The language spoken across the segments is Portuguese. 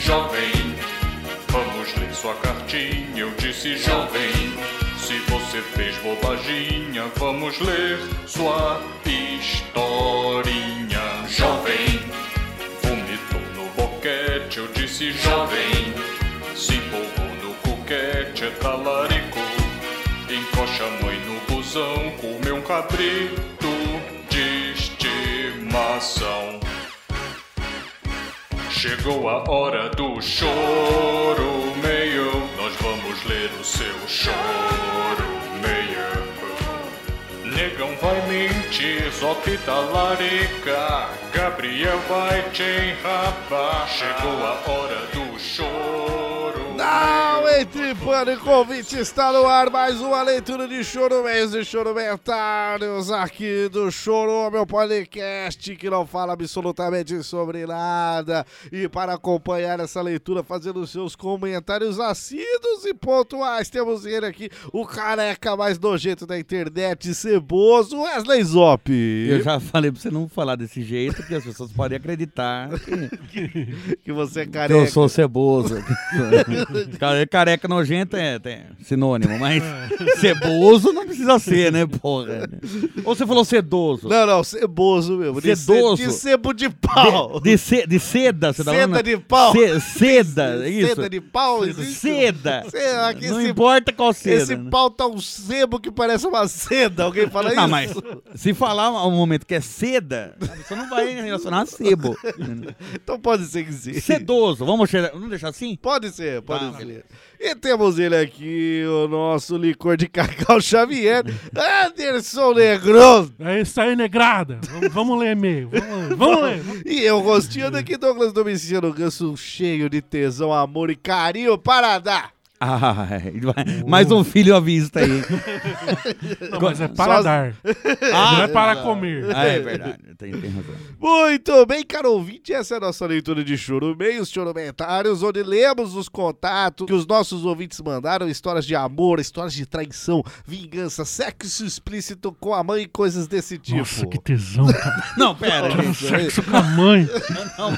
jovem, vamos ler sua cartinha. Eu disse jovem, se você fez bobaginha, vamos ler sua historinha. Jovem, vomitou no boquete. Eu disse jovem, se empolgou no coquete, é talarico. Encoxa a mãe no busão, comeu um cabrito de estimação. Chegou a hora do choro meio. Nós vamos ler o seu choro meio. Negão vai mentir, Zop talarica. Gabriel vai te enrabar. Chegou a hora do choro. Não entre pânico, ouvinte, está no ar mais uma leitura de choro mês e chorumentários aqui do Choro, meu podcast que não fala absolutamente sobre nada. E para acompanhar essa leitura, fazendo seus comentários assíduos e pontuais, temos ele aqui, o careca mais nojento da internet, ceboso, Wesley Zop. Eu já falei pra você não falar desse jeito, porque as pessoas podem acreditar Que você é que careca. eu sou ceboso. Care- Careca nojento é, sinônimo, mas ceboso não precisa ser, né, porra? Ou você falou sedoso? Não, não, ceboso mesmo. Sedoso. de sebo de pau. De, de, ce- de seda, você tá Seda falando? de pau. Ce- seda, isso. Seda de pau, existe? Seda. Sei lá, que Não esse- importa qual seda. Esse né? pau tá um sebo que parece uma seda. Alguém fala Não, isso? mas se falar um momento que é seda, você não vai relacionar a sebo. Então pode ser que sim. Sedoso, vamos, vamos deixar assim? Pode ser, pode Ser. beleza. E temos ele aqui, o nosso licor de cacau Xavier, Anderson Negrão. É isso aí, negrada. Vamos, vamos ler e-mail. Vamos, vamos ler. E eu, gostinho daqui, Douglas Domiciano Ganso, cheio de tesão, amor e carinho para dar. Ah, mais um filho à vista aí. Não, mas é para Só- dar. Ah, não é para comer. Ah, é verdade, tem, tem razão. Muito bem, caro ouvinte, essa é a nossa leitura de chorumeios, chorumentários, onde lemos os contatos que os nossos ouvintes mandaram, histórias de amor, histórias de traição, vingança, sexo explícito com a mãe e coisas desse tipo. Nossa, que tesão, cara. Não, pera. Quero isso, sexo com a mãe. Não, não,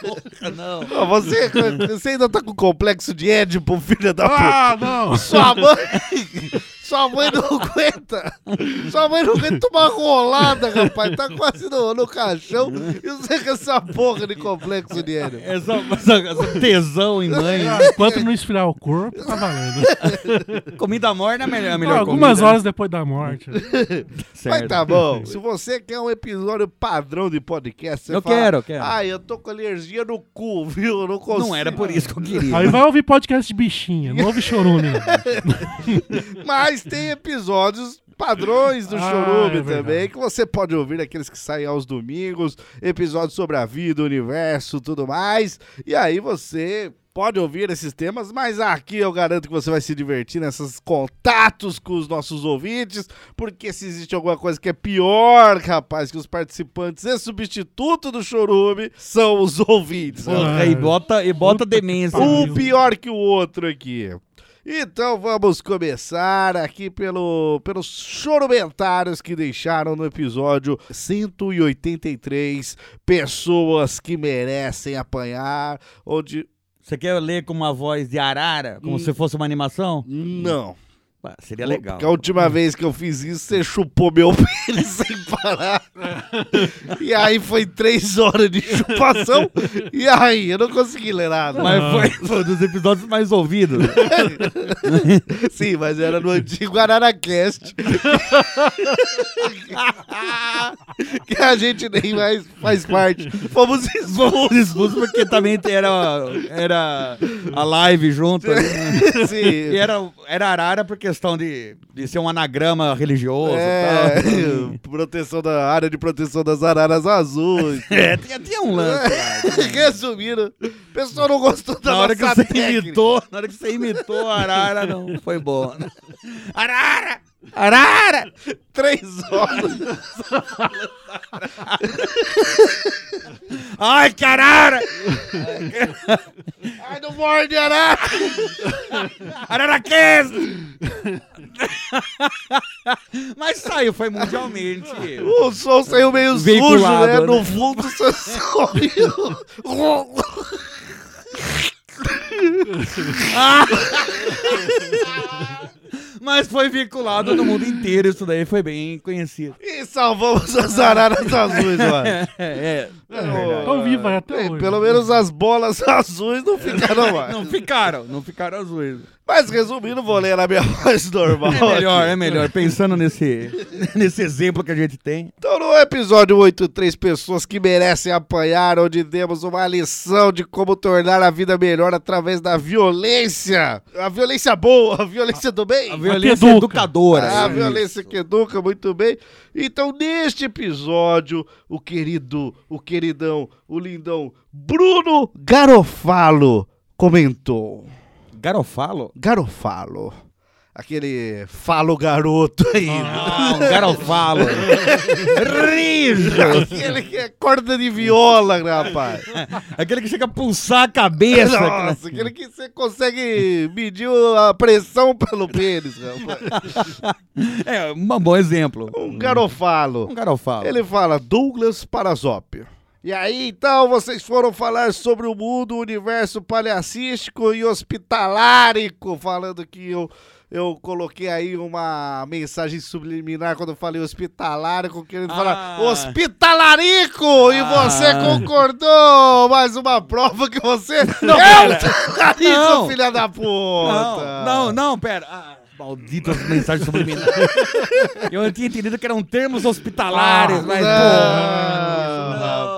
porra, não. Ó, você, você ainda tá com complexo de Édipo, filha da puta. Ah, não. Sua mãe. Sua mãe não aguenta. Sua mãe não aguenta uma rolada, rapaz. Tá quase no, no caixão. E você com essa porra de complexo de Édipo. Essa, essa, essa tesão em mãe. Ah, Enquanto não esfriar o corpo, tá valendo. Comida morna é a melhor, a melhor Ah, algumas comida. horas depois da morte. Certo. Mas tá bom. Se você quer um episódio padrão de podcast, você Eu fala, quero, eu quero. Ah, eu tô com alergia no cu, viu? Eu não consigo. Não era por isso que eu queria. Aí vai ouvir podcast de bichinha. Não ouve chorume. não. Mas tem episódios padrões do Ah, Chorume é também, que você pode ouvir, aqueles que saem aos domingos, episódios sobre a vida, o universo, tudo mais. E aí você pode ouvir esses temas, mas aqui eu garanto que você vai se divertir nesses contatos com os nossos ouvintes, porque se existe alguma coisa que é pior, rapaz, que os participantes e substituto do Chorume são os ouvintes. Porra, e bota, e bota demência. Um pior que o outro aqui. Então vamos começar aqui pelo, pelos chorumentários que deixaram no episódio 183 Pessoas que merecem apanhar, onde... Você quer ler com uma voz de arara, como se fosse uma animação? Não. Ah, seria legal. Porque a última vez que eu fiz isso, você chupou meu pênis sem parar. e aí foi três horas de chupação. e aí, eu não consegui ler nada. Mas foi, foi um dos episódios mais ouvidos. Sim, mas era no antigo Araracast. que a gente nem mais faz parte. Fomos expulsos. Expulso porque também era, era a live junto. né? E Sim. era, era arara por questão de, de ser um anagrama religioso. É, e tal. proteção da área de proteção das araras azuis. É, tinha, tinha um lance. lá. Resumindo, o pessoal não gostou da Na hora que você técnica. imitou, na hora que você imitou a arara, não foi bom. Arara! Arara! Três horas. Ai, que arara! Ai, não morde arara. Araraquês! Mas saiu, foi mundialmente. O som saiu meio sujo, Veiculado, né? né? No fundo você só ouviu. Mas foi vinculado no mundo inteiro, isso daí foi bem conhecido. E salvamos as araras azuis, mano. É, é. Estão vivas até hoje. Pelo menos as bolas azuis não ficaram mais. Não ficaram, não ficaram azuis. Mas resumindo, vou ler na minha voz normal. É melhor, aqui. é melhor. Pensando nesse, nesse exemplo que a gente tem. Então, no episódio 83, pessoas que merecem apanhar, onde demos uma lição de como tornar a vida melhor através da violência. A violência boa, a violência do bem. A violência educa. educadora. Ah, a violência que educa muito bem. Então, neste episódio, o querido, o queridão, o lindão Bruno Garofalo comentou. Garofalo? Garofalo. Aquele falo garoto aí. Ah, um garofalo. Rijo. Aquele que é corda de viola, rapaz. Aquele que chega a pulsar a cabeça. Nossa, aquele que você consegue medir a pressão pelo pênis, rapaz. É, um bom exemplo. Um garofalo. Um garofalo. Ele fala Douglas Parazop. E aí, então, vocês foram falar sobre o mundo, o universo palhacístico e hospitalárico, falando que eu, eu coloquei aí uma mensagem subliminar quando eu falei hospitalárico, querendo falar Ah. hospitalarico! E Ah. você concordou! Mais uma prova que você é pera. talarico, Não. filha da puta! Não, não, não, pera. Ah, malditas mensagens subliminares. Eu tinha entendido que eram termos hospitalares, mas, Não, pô. rapaz.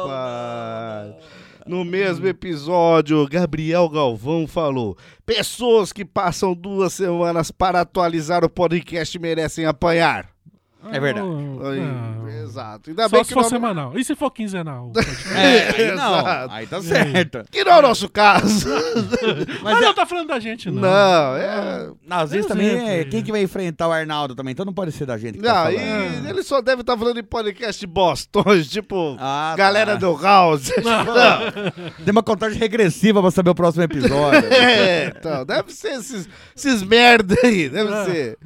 No mesmo episódio, Gabriel Galvão falou: Pessoas que passam duas semanas para atualizar o podcast merecem apanhar. É verdade. Aí, Ah, Exato. Ainda Só bem se que for não, semanal. E se for quinzenal? É, aí não. Exato. Aí tá certo. que não é o nosso caso. Mas não tá falando da gente, não. não, é. Não, às vezes também exemplo, é quem que vai enfrentar o Arnaldo também, então não pode ser da gente que tá Não, falando. e ele só deve estar falando em podcast bostões, tipo, Ah, galera tá. do House. Não. Tem uma contagem regressiva pra saber o próximo episódio. É, então, deve ser esses, esses merda aí, deve Ah. ser.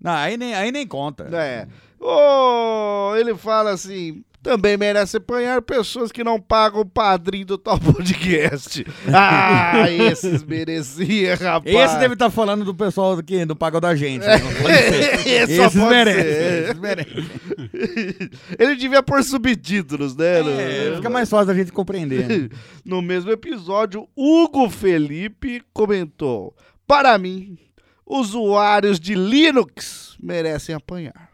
Não, aí nem, aí nem conta. É. Ô, ele fala assim. Também merece apanhar pessoas que não pagam o padrinho do tal podcast. Ah, esses merecia, rapaz. Esse deve estar falando do pessoal do que não paga da gente. né? Não pode ser. Esse só Esses pode merecem. ser. Esses merecem. Ele devia pôr subtítulos, né? É, fica mais fácil da gente compreender. né? No mesmo episódio, Hugo Felipe comentou: Para mim, usuários de Linux merecem apanhar.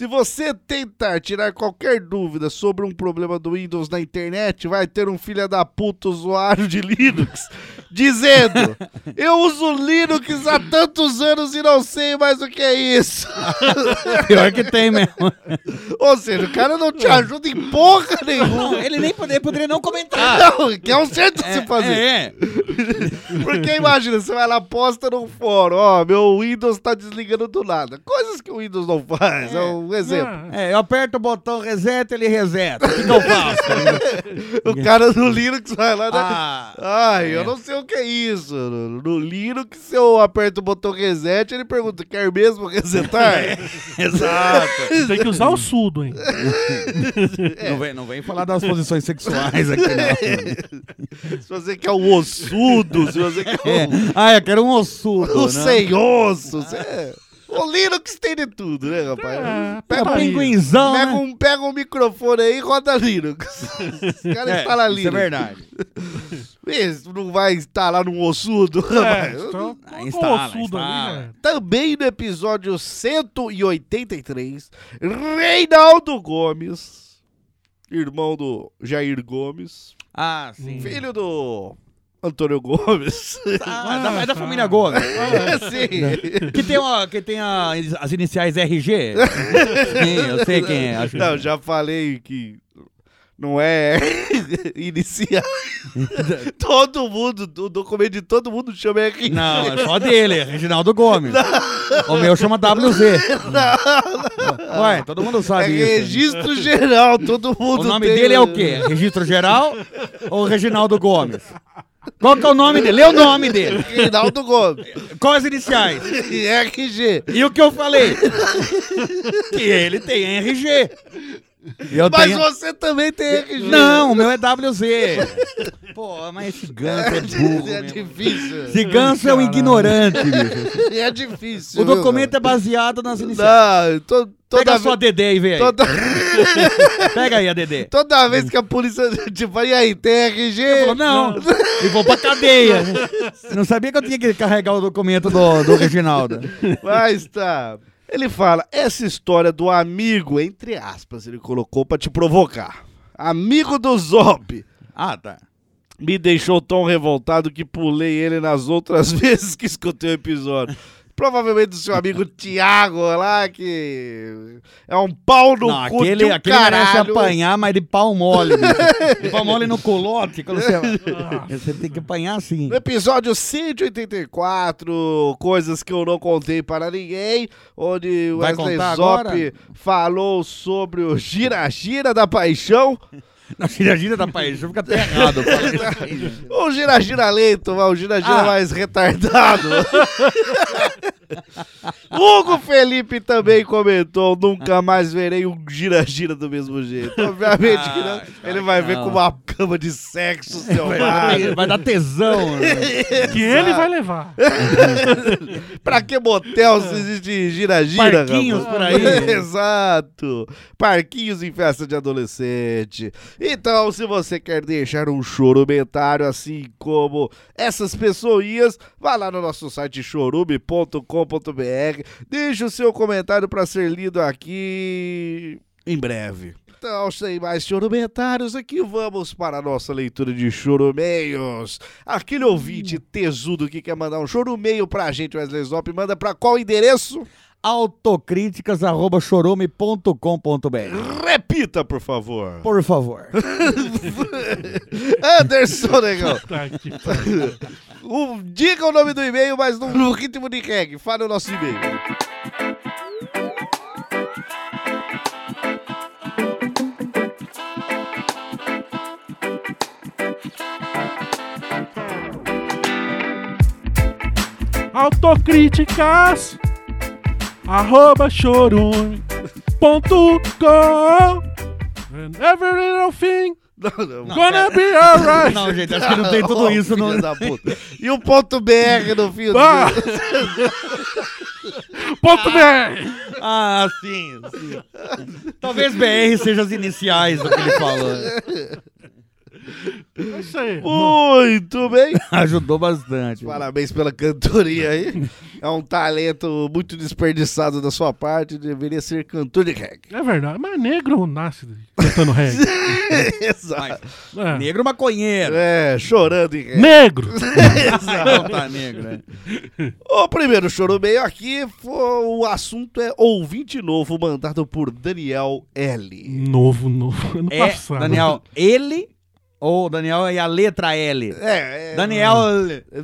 Se você tentar tirar qualquer dúvida sobre um problema do Windows na internet, vai ter um filho da puta usuário de Linux dizendo: Eu uso Linux há tantos anos e não sei mais o que é isso. Pior que tem mesmo. Ou seja, o cara não te ajuda em porra nenhuma. Não, ele nem poderia, poderia não comentar. Não, que é um certo de se fazer. É, é. Porque imagina, você vai lá, posta no fórum, ó, meu Windows tá desligando do nada. Coisas que o Windows não faz, é, um exemplo. Ah, É, eu aperto o botão reset, ele reseta. O que, que eu faço? O cara do Linux vai lá, né? Ah, Ai, eu não sei o que é isso. No, no Linux, se eu aperto o botão reset, ele pergunta, quer mesmo resetar? exato. Tem que usar o sudo, hein? Não, vem, não vem falar das posições sexuais aqui, não. se você quer o ossudo, se você quer É. Ah, eu quero um ossudo. o, o né? sem osso, você... O Linux tem de tudo, né, rapaz? É, Pega o aí. pinguinzão, Pega né? um, pega um microfone aí e roda Linux. Os caras É, instalam isso Linux. é verdade. Isso não vai instalar num ossudo, É, rapaz. então, Ah, instala, ossudo instala. ali, né? Também no episódio 183, Reinaldo Gomes, irmão do Jair Gomes, Ah, sim. filho do Antônio Gomes. Ah, é da, é da família Gomes. Sim. Que tem, uma, que tem a- as iniciais RG. Sim, eu sei quem é. Acho Não, já falei que não é inicial. todo mundo, o documento de todo mundo chama RG. Não, é só dele, é Reginaldo Gomes. O meu chama WZ. Ué, todo mundo É sabe isso. registro geral, todo mundo O nome tem dele é o quê? Registro Geral ou Reginaldo Gomes? Qual que é o nome dele? Lê o nome dele. Reinaldo Gomes. Quais as iniciais? RG. E o que eu falei? Que ele tem RG. E eu Mas tenho... você também tem RG. Não, o meu é WZ. Pô, mas esse ganso é burro. é mesmo. difícil. Esse ganso é um ignorante, bicho. É difícil. O viu, documento é baseado nas iniciais. Não, to- toda Pega a sua. DD aí, vem aí. Toda, Pega aí a DD. toda vez que a polícia. Tipo, e aí, tem RG? Falou, não, e vou pra cadeia. Não sabia que eu tinha que carregar o documento do, do Reginaldo. Mas tá. Ele fala, essa história do amigo, entre aspas, ele colocou pra te provocar. Amigo do Zop. Ah, tá. Me deixou tão revoltado que pulei ele nas outras vezes que escutei o episódio. Provavelmente do seu amigo Tiago lá, que é um pau no Não, cu aquele, de um aquele merece apanhar, mas de pau mole. bicho. De pau mole no. Quando você, você tem que apanhar assim. No episódio 184, coisas que eu não contei para ninguém, onde Vai Wesley Zop agora? falou sobre o gira-gira da paixão. Na gira-gira da paixão fica até errado. O gira-gira lento, o gira-gira Ah. mais retardado. Hugo Felipe também comentou: nunca mais verei um gira-gira do mesmo jeito. Obviamente que não. Ah, Ele vai ver com uma cama de sexo selvagem. vai dar tesão. né? Que ele vai levar. pra que motel se existe gira-gira? Parquinhos rapaz? por aí. Exato. Parquinhos em festa de adolescente. Então, se você quer deixar um chorumentário assim como essas pessoas, vá lá no nosso site chorume.com.br. Deixe o seu comentário para ser lido aqui em breve. Então, sem mais chorumentários, aqui vamos para a nossa leitura de chorumeios. Aquele ouvinte tesudo que quer mandar um chorumeio pra gente, Wesley Zop, manda pra qual endereço? Autocríticas.chorome.com.br Repita, por favor. Por favor. Anderson, negão. Diga o nome do e-mail, mas no, no ritmo de reggae. Fale o nosso e-mail. Autocríticas arroba chorume ponto com And every little thing Não, não, não. gonna be alright. Não, gente, acho que não tem tudo isso. Filha No... da puta. E o ponto BR no fim. Ah! Ponto BR. Ah, sim, sim. Talvez BR seja as iniciais do que ele falou. É isso aí. Muito bem. Ajudou bastante. Parabéns pela cantoria aí. É um talento muito desperdiçado da sua parte. Deveria ser cantor de reggae. É verdade, mas negro nasce cantando reggae. Exato. É. Negro maconheiro. É, chorando em reggae. Negro. Não, tá negro, né? O primeiro chorumeio aqui foi o assunto é ouvinte novo mandado por Daniel L. Novo, novo. Ano É, passado. Daniel, ele ou Daniel é a letra L? É, é, Daniel.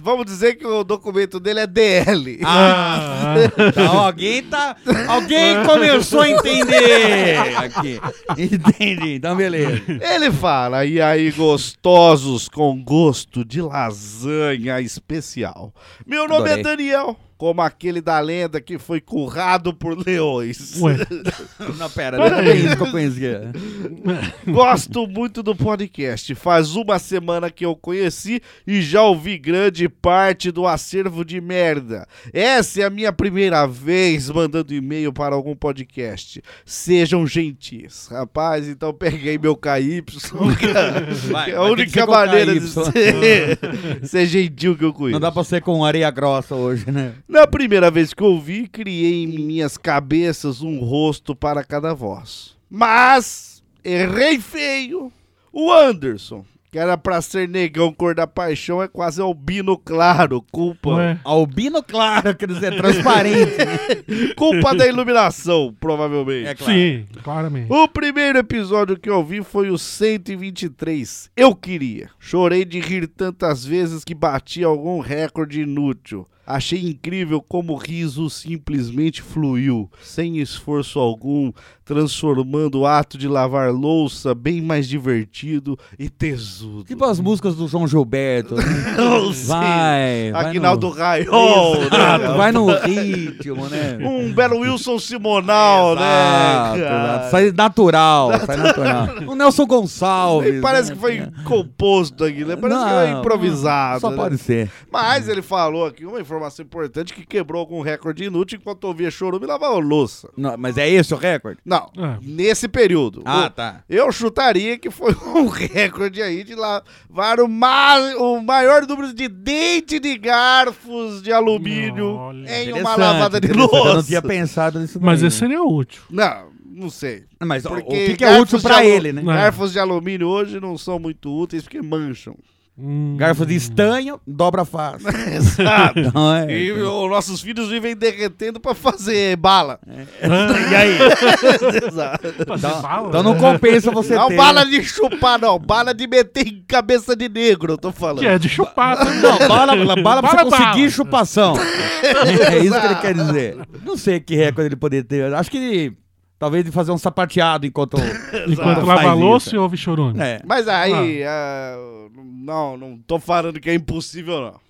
vamos dizer que o documento dele é DL. Ah, então alguém tá. Alguém começou a entender aqui. Entendi, então beleza. Ele fala, e aí gostosos com gosto de lasanha especial. Meu nome Adorei. é Daniel, como aquele da lenda que foi currado por leões. Ué, Não, pera, não é isso que eu conhecia. Gosto muito do podcast. Faz uma semana que eu conheci e já ouvi grande parte do acervo de merda. Essa é a minha primeira vez mandando e-mail para algum podcast. Sejam gentis. Rapaz, então peguei meu KY. Vai, é a única maneira de ser, ser gentil que eu conheço. Não dá pra ser com areia grossa hoje, né? Na primeira vez que ouvi, criei em minhas cabeças um rosto para cada voz. Mas errei feio. O Anderson, que era pra ser negão cor da paixão, é quase albino claro. Culpa, ué. Albino claro, quer dizer, transparente. né? culpa da iluminação, provavelmente. É claro. Sim, claramente. O primeiro episódio que eu vi foi o 123. Eu queria. Chorei de rir tantas vezes que bati algum recorde inútil. Achei incrível como o riso simplesmente fluiu, sem esforço algum, transformando o ato de lavar louça bem mais divertido e tesudo. Tipo as músicas do João Gilberto. né? Não sei. Vai, vai Aguinaldo no... Raiol, né? vai no ritmo, né? Um belo Wilson Simonal, Exato, né? exato. cara? Sai natural, sai natural. O Nelson Gonçalves. Parece né? que foi composto aqui, né? Parece que Não, foi improvisado. Só né? pode ser. Mas ele falou aqui uma informação importante que quebrou algum recorde inútil enquanto ouvia chorume e lavava louça. Não, mas é esse o recorde? Não, É. nesse período. Ah, O- tá. Eu chutaria que foi um recorde aí de lavar o, ma o maior número de dente de garfos de alumínio Olha. em uma lavada de louça. Eu não tinha pensado nisso Mas daí, esse seria útil. Não, não sei. né? Mas ó, o Porque que, que é útil alu- ele, né? Não. Garfos de alumínio hoje não são muito úteis porque mancham. Hum. Garfo de estanho, dobra fácil. Exato. Não é? E os nossos filhos vivem derretendo pra fazer bala. Ah, E aí? Exato. Então, bala, então né? não compensa você Não ter. bala de chupar, não. Bala de meter em cabeça de negro, eu tô falando. Que é de chupar. também. Não, bala, bala, bala pra você Bala, conseguir bala. chupação. É isso que ele quer dizer. Não sei que recorde ele poderia ter. Acho que ele, talvez de fazer um sapateado enquanto. Enquanto lava louça e ouve chorume. É, Mas aí, ah, não, não tô falando que é impossível, não.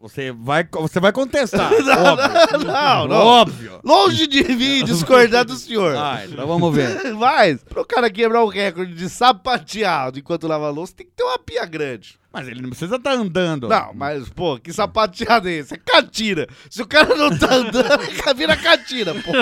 você vai, você vai contestar. óbvio. Não, não. Óbvio. Longe de mim discordar do senhor. Ah, então vamos ver. Mas, pro cara quebrar o recorde de sapateado enquanto lava louça, tem que ter uma pia grande. Mas ele não precisa estar andando. Não, mas, pô, que sapateado é esse? É catira. Se o cara não tá andando, vira catira, pô.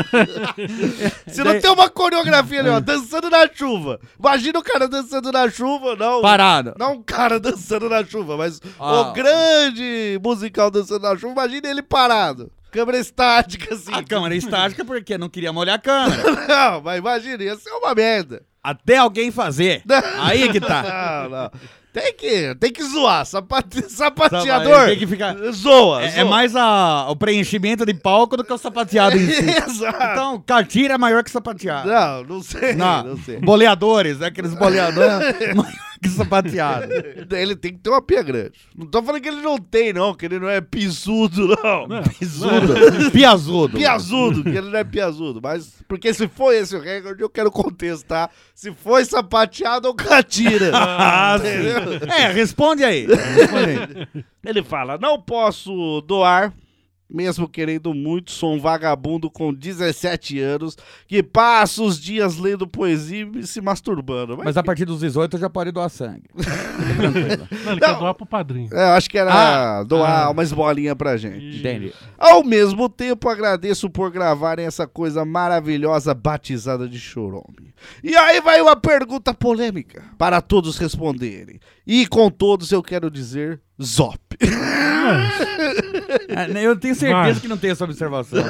Se não tem uma coreografia ali, ó, dançando na chuva. Imagina o cara dançando na chuva, não. Parado. Não um cara dançando na chuva, mas Ah. o grande musical dançando na chuva, imagina ele parado. Câmera estática, assim. A câmera estática porque não queria molhar a câmera. Não, mas imagina, ia ser uma merda. Até alguém fazer. Aí que tá. Não, não. Tem que, tem que zoar. Sapate, sapateador. Tem que ficar. Zoa, É, é zoa. mais a- o preenchimento de palco do que o sapateado em si. Exato. Então, cartira é maior que sapateado. Não, não sei, Não, não sei. boleadores, né? aqueles boleadores que sapateado. Ele tem que ter uma pia grande. Não tô falando que ele não tem, não, que ele não é pisudo, não. Não. Pisudo. Piazudo. Piazudo, que ele não é piazudo. Mas, porque se foi esse o recorde, eu quero contestar se foi sapateado ou catira. Ah. É, responde aí. Responde aí. Ele fala: não posso doar, mesmo querendo muito, sou um vagabundo com 17 anos que passa os dias lendo poesia e se masturbando. Mas, Mas a partir dos 18 já pode doar sangue. Tranquilo. Não, ele Não. quer doar pro padrinho. é, eu acho que era Ah, doar ah. umas bolinhas pra gente. Entendi. Ao mesmo tempo, agradeço por gravarem essa coisa maravilhosa batizada de chorome. E aí vai uma pergunta polêmica para todos responderem. E com todos eu quero dizer Zop. É, Eu tenho certeza Vai. que não tem essa observação.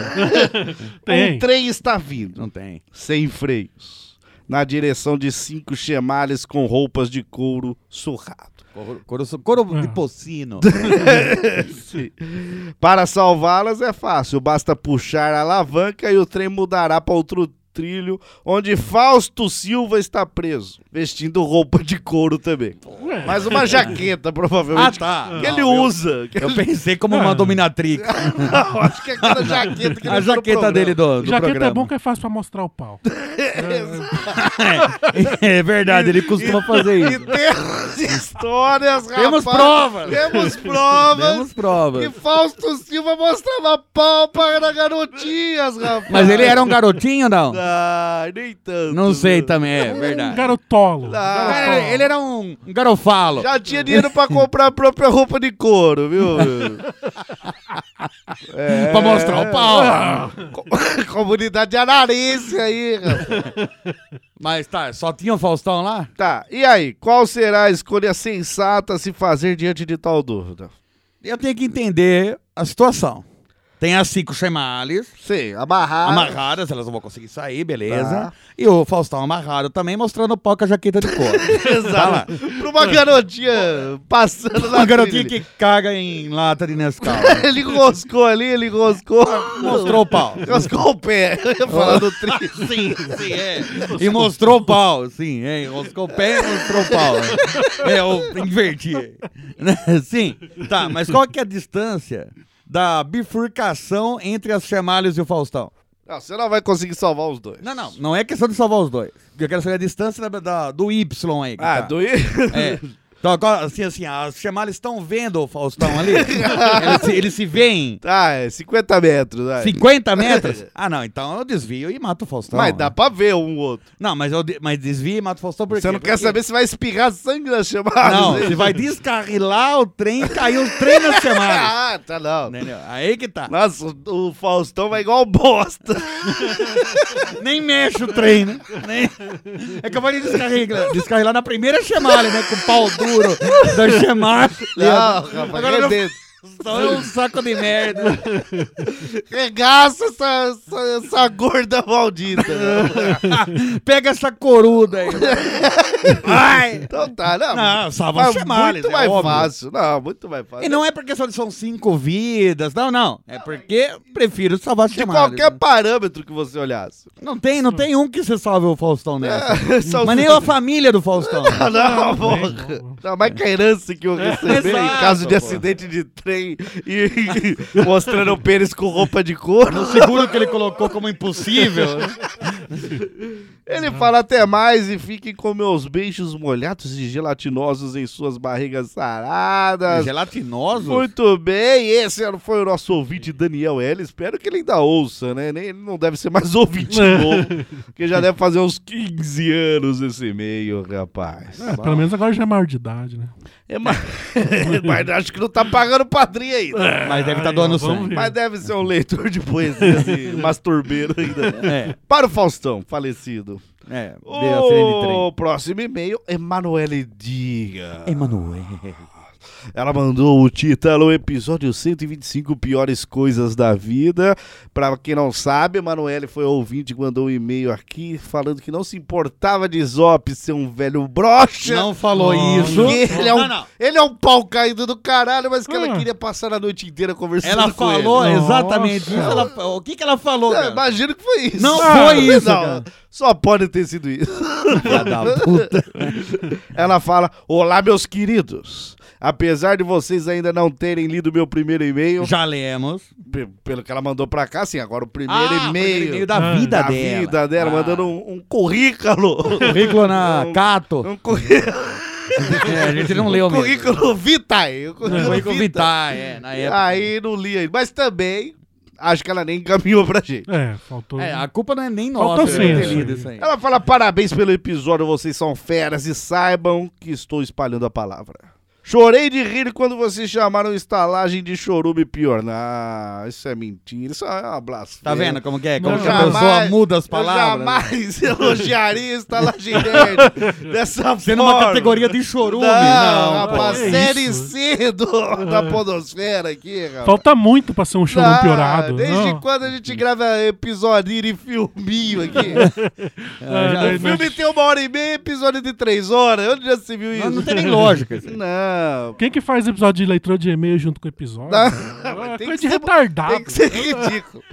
Tem. Um trem está vindo. Não tem. sem freios, na direção de cinco chemales com roupas de couro surrado. Couro, couro, couro de Ah. pocino. Sim. Para salvá-las é fácil, basta puxar a alavanca e o trem mudará para outro trilho, onde Fausto Silva está preso, vestindo roupa de couro também. Ué, Mas uma jaqueta, Ah, provavelmente, tá. que ele Não, eu- usa. que Eu ele- pensei como uma Ah. dominatrix. Não, acho que é aquela jaqueta que ele A jaqueta dele do, do jaqueta programa. é bom que é fácil pra mostrar o pau. É verdade, ele costuma fazer E isso. temos histórias, rapaz. Temos provas. Temos provas. Temos provas. E Fausto Silva mostrava pau para garotinhas, rapaz. Mas ele era um garotinho, não? Ah, nem tanto. Não sei também, é Um verdade. garotolo. Ah, Garotolo. Ele, ele era um garofalo. Já tinha dinheiro pra comprar a própria roupa de couro, viu? É... Pra mostrar o pau. Co- Comunidade anarense aí, rapaz. Mas tá, só tinha o Faustão lá? Tá, e aí? Qual será a escolha sensata a se fazer diante de tal dúvida? Eu tenho que entender a situação. Tem as cinco chemales Sim, amarrar. amarradas, elas não vão conseguir sair, beleza. Tá. E o Faustão amarrado também, mostrando o pau com a jaqueta de couro. Tá lá. Exato. Pra uma garotinha passando na Uma garotinha que caga em lata de Nescau. Ele enroscou ali, ele enroscou. Mostrou o pau. Enroscou o pé. Eu ia falar do tri. Sim, sim, é. E mostrou o pau, sim, é. Enroscou o pé e mostrou o pau. É, é eu inverti. Né? Sim, tá, mas qual que é a distância da bifurcação entre as Chamalhos e o Faustão. Não, você não vai conseguir salvar os dois. Não, não, não é questão de salvar os dois. Eu quero saber a distância da, da- do Y aí. Ah, tá. do... É. Então, agora, assim, assim, as Chamalhos estão vendo o Faustão ali? eles, se, eles se veem Tá, é 50 metros. vai. 50 metros? Ah, não, então eu desvio e mato o Faustão. Mas dá pra ver um outro. Não, mas eu de- mas desvio e mato o Faustão por Você quê? não quer Porque- saber se vai espirrar sangue nas chamadas. Não, você vai descarrilar o trem e cair o trem nas Chamalhos. Ah, tá não. Entendeu? Aí que tá. Nossa, o o Faustão vai igual bosta. Nem mexe o trem, né? Nem... É que eu vou descarrilar, descarrilar na primeira chamalha, né? Com o pau duro da chamalha. Não, rapaz, Agora não- arrebenta. Só é um saco de merda. Regaça essa, essa, essa gorda maldita. né? Pega essa coruda aí. Vai! Então tá, não. Não, salva mas os chamalhos, muito é mais óbvio. fácil. Não, muito mais fácil. E não é porque só são cinco vidas, não, não. É porque prefiro salvar De qualquer parâmetro que você olhasse. Não tem, não tem um que você salve o Faustão nessa. São- Mas nem a família do Faustão. Ah, não, Não, porra. Não. Não, mais que a herança que eu recebi em caso de acidente de trem e, e mostrando o pênis com roupa de couro. Seguro que ele colocou como impossível. Ele fala até mais e fiquem com meus beijos molhados e gelatinosos em suas barrigas saradas. Gelatinoso? Muito bem, esse foi o nosso ouvinte Daniel L. Espero que ele ainda ouça, né? Ele não deve ser mais ouvinte novo, porque já deve fazer uns 15 anos esse e-mail, rapaz. É, pelo menos agora já é maior de idade, né? É, mas, mas acho que não tá pagando padrinho ainda. Mas deve estar Aí, doando sangue. ver. Mas deve ser um leitor de poesia, assim, masturbeiro ainda. É, Para o Faustão, falecido. é. O próximo e-mail, Emanuele Diga. Emanuel. Ela mandou o título episódio 125 piores coisas da vida. Pra quem não sabe, Emanuele foi ouvinte que mandou um e-mail aqui falando que não se importava de Zop ser um velho broxa. Não falou Não, isso. ele é, um, Não, não. ele é um pau caído do caralho, mas que ela Ah. queria passar a noite inteira conversando Ela com falou ele. exatamente Nossa. isso. Ela- o que, que ela falou, É, cara? imagino que foi isso. Não foi isso, Não, cara. Só pode ter sido isso. Da. Ela fala: Olá, meus queridos. Apesar de vocês ainda não terem lido meu primeiro e-mail, Já lemos. pe- pelo que ela mandou pra cá, assim, agora o primeiro Ah, e-mail primeiro e-mail da vida da dela. vida dela, Ah. mandando um, um currículo. Currículo na Um- Cato. um currículo, É, a gente não leu mesmo. currículo vitae. currículo Currículo vitae. Vitae, é, na época. Aí não li ainda. Mas também, acho que ela nem encaminhou pra gente. É, faltou. É, a culpa não é nem Faltou nossa eu ter senso. lido isso aí. Ela fala: parabéns pelo episódio, vocês são feras e saibam que estou espalhando a palavra. Chorei de rir quando vocês chamaram estalagem de chorume pior. Não, isso é mentira, isso é uma blasfêmia. Tá vendo como que é? Como Não, que a pessoa jamais- muda as Eu palavras? jamais elogiaria estalagem nerd dessa Sendo forma. uma categoria de chorume. Não, Não, rapaz. É série isso. C do, da podosfera aqui, rapaz. Falta muito pra ser um show Ah, piorado. Desde Não. quando a gente grava episodinho e filminho aqui? É, já- o filme tem uma hora e meia, episódio de três horas. Onde já se viu isso? Não, não tem nem lógica. isso aí. Não. Quem que faz episódio de leitura de e-mail junto com o episódio? Não, É coisa que de ser- retardado. Tem que ser ridículo.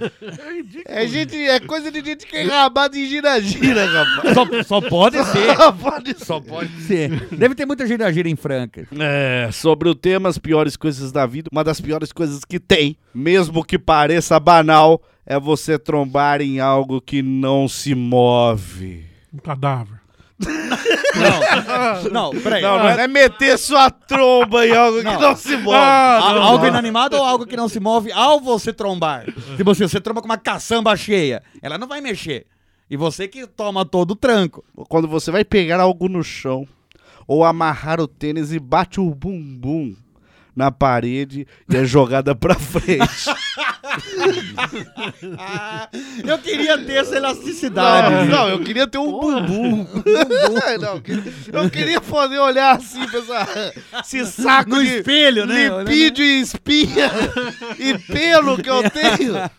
É, gente, é coisa de gente que é rabada em gira-gira, rapaz. Só, só pode ser. Pode Só pode ser. Deve ter muita gira gira em Franca. É, sobre o tema as piores coisas da vida, uma das piores coisas que tem, mesmo que pareça banal, é você trombar em algo que não se move. Um cadáver. Não, não, peraí. Não, não é meter sua tromba em algo que Não. não se move. Ah, A- não, algo não. inanimado ou algo que não se move ao você trombar? Tipo assim, você tromba com uma caçamba cheia. Ela não vai mexer. E você que toma todo o tranco. Quando você vai pegar algo no chão, ou amarrar o tênis e bate o bumbum na parede e é jogada pra frente. Eu queria ter essa elasticidade. Não, não, eu queria ter um bumbum. não, eu queria- eu queria poder olhar assim, pensar, esse saco No de espelho, né? lipídio e espinha e pelo que eu tenho.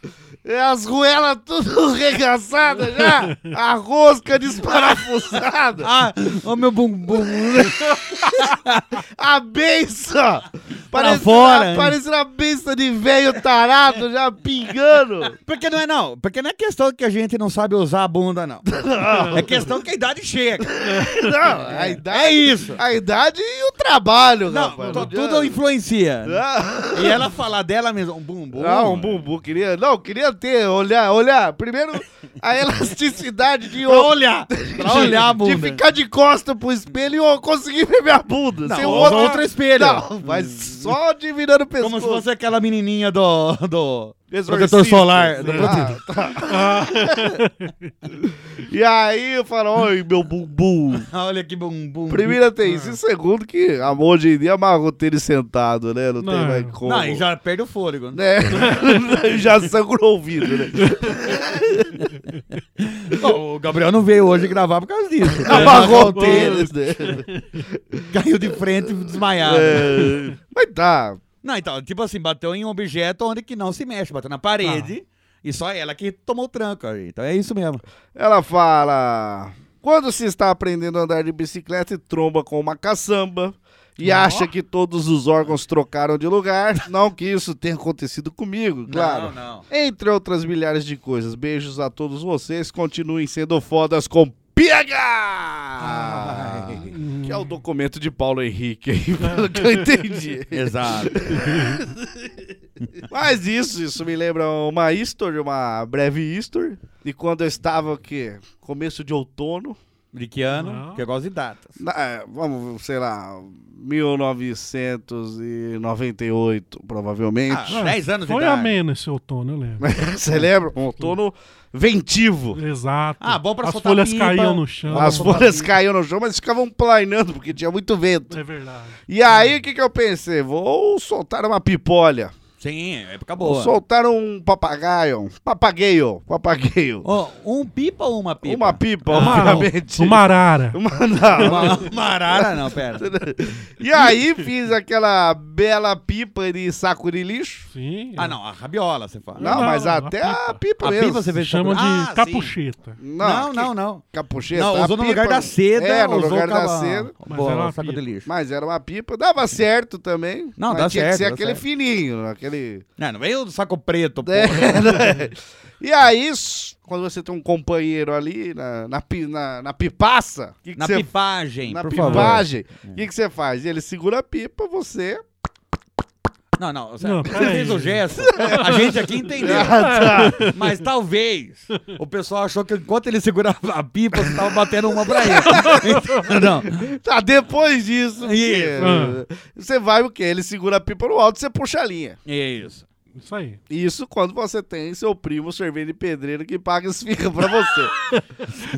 É As ruelas tudo regaçadas já. A rosca desparafusada. Ah, ô meu bumbum. A benção. fora. Parecendo a benção de velho tarado já pingando. Porque não é não, porque não é questão que a gente não sabe usar a bunda, não. É questão que a idade chega. Não, a idade, É isso. a idade e o trabalho, Não, rapaz. tudo influencia. Ah. E ela falar dela mesmo, um bumbum. Ah, um bumbum, queria. Não, queria ter, olhar, olhar. Primeiro, a elasticidade de, Pra olhar. Pra olhar a bunda. de ficar de costa pro espelho e eu conseguir ver minha bunda. Não, Sem o outro espelho. Não, mas só de virando o pescoço. Como se fosse aquela menininha do, do protetor solar. Do né? protetor. Ah, tá. E aí eu falo, oi, meu bumbum. Olha que bumbum. Primeiro tem isso, e segundo que a hoje em dia amarrou ele sentado, né? Não, tem Não. mais como. Não, e já perde o fôlego. Né? já sangra o ouvido, né? Bom, o Gabriel não veio hoje gravar por causa disso. Amarrou o tênis, né? Caiu de frente desmaiado. É, Mas tá. Não, então, tipo assim, bateu em um objeto onde que não se mexe, bateu na parede. E só ela que tomou o tranco. Então é isso mesmo. Ela fala: quando se está aprendendo a andar de bicicleta e tromba com uma caçamba e acha que todos os órgãos trocaram de lugar, não que isso tenha acontecido comigo, claro. Não, não. Entre outras milhares de coisas. Beijos a todos vocês. Continuem sendo fodas com PH! Que é o documento de Paulo Henrique aí, pelo que eu entendi. Exato. Mas isso, isso me lembra uma history, uma breve history. De quando eu estava, o quê? Começo de outono. De que ano? Não. Que eu gosto de datas. Na- é, vamos, sei lá, 1998, provavelmente. Ah, 10 anos de Foi idade. ameno esse outono, eu lembro. Você lembra? Um outono ventivo. Exato. Ah, bom pra As soltar folhas pipa. caíam no chão. As folhas pipa. caíam no chão, mas ficavam planeando, porque tinha muito vento. É verdade. E aí, o que, que eu pensei? Vou soltar uma pipolha. Sim, é época boa. soltar um papagaio. Papagaio. Papagaio. Ó, um pipa ou uma pipa? Uma pipa, Uma, obviamente. uma arara. Uma, não. Uma, uma arara, não, pera. E aí, fiz aquela bela pipa de saco de lixo. Sim. Ah, não, a rabiola, você fala. Não, Não, mas a até pipa. a pipa A mesmo. pipa você vê Chama de Ah, capucheta. Não, que não, não. Capucheta. Não, a usou no pipa- lugar da seda. É, no usou lugar da seda. Mas Boa, era uma saco de pipa. lixo. Mas era uma pipa, dava certo também. Não, dá tinha certo, que ser aquele certo. fininho, aquele... Não, não veio do saco preto, pô. É, né? E aí, quando você tem um companheiro ali na, na, na, na pipaça, que que Na você- pipagem, na pipagem, o que, que você faz? Ele segura a pipa, você... Não, não, você, Não, você fez o gesto, a gente aqui entendeu. Ah, tá. Mas talvez o pessoal achou que enquanto ele segurava a pipa, você tava batendo uma pra ele. Então, não. Tá, depois disso, Isso. porque você vai o quê? Ele segura a pipa no alto e você puxa a linha. É isso. Isso aí. Isso quando você tem seu primo servente de pedreiro que paga as ficas pra você.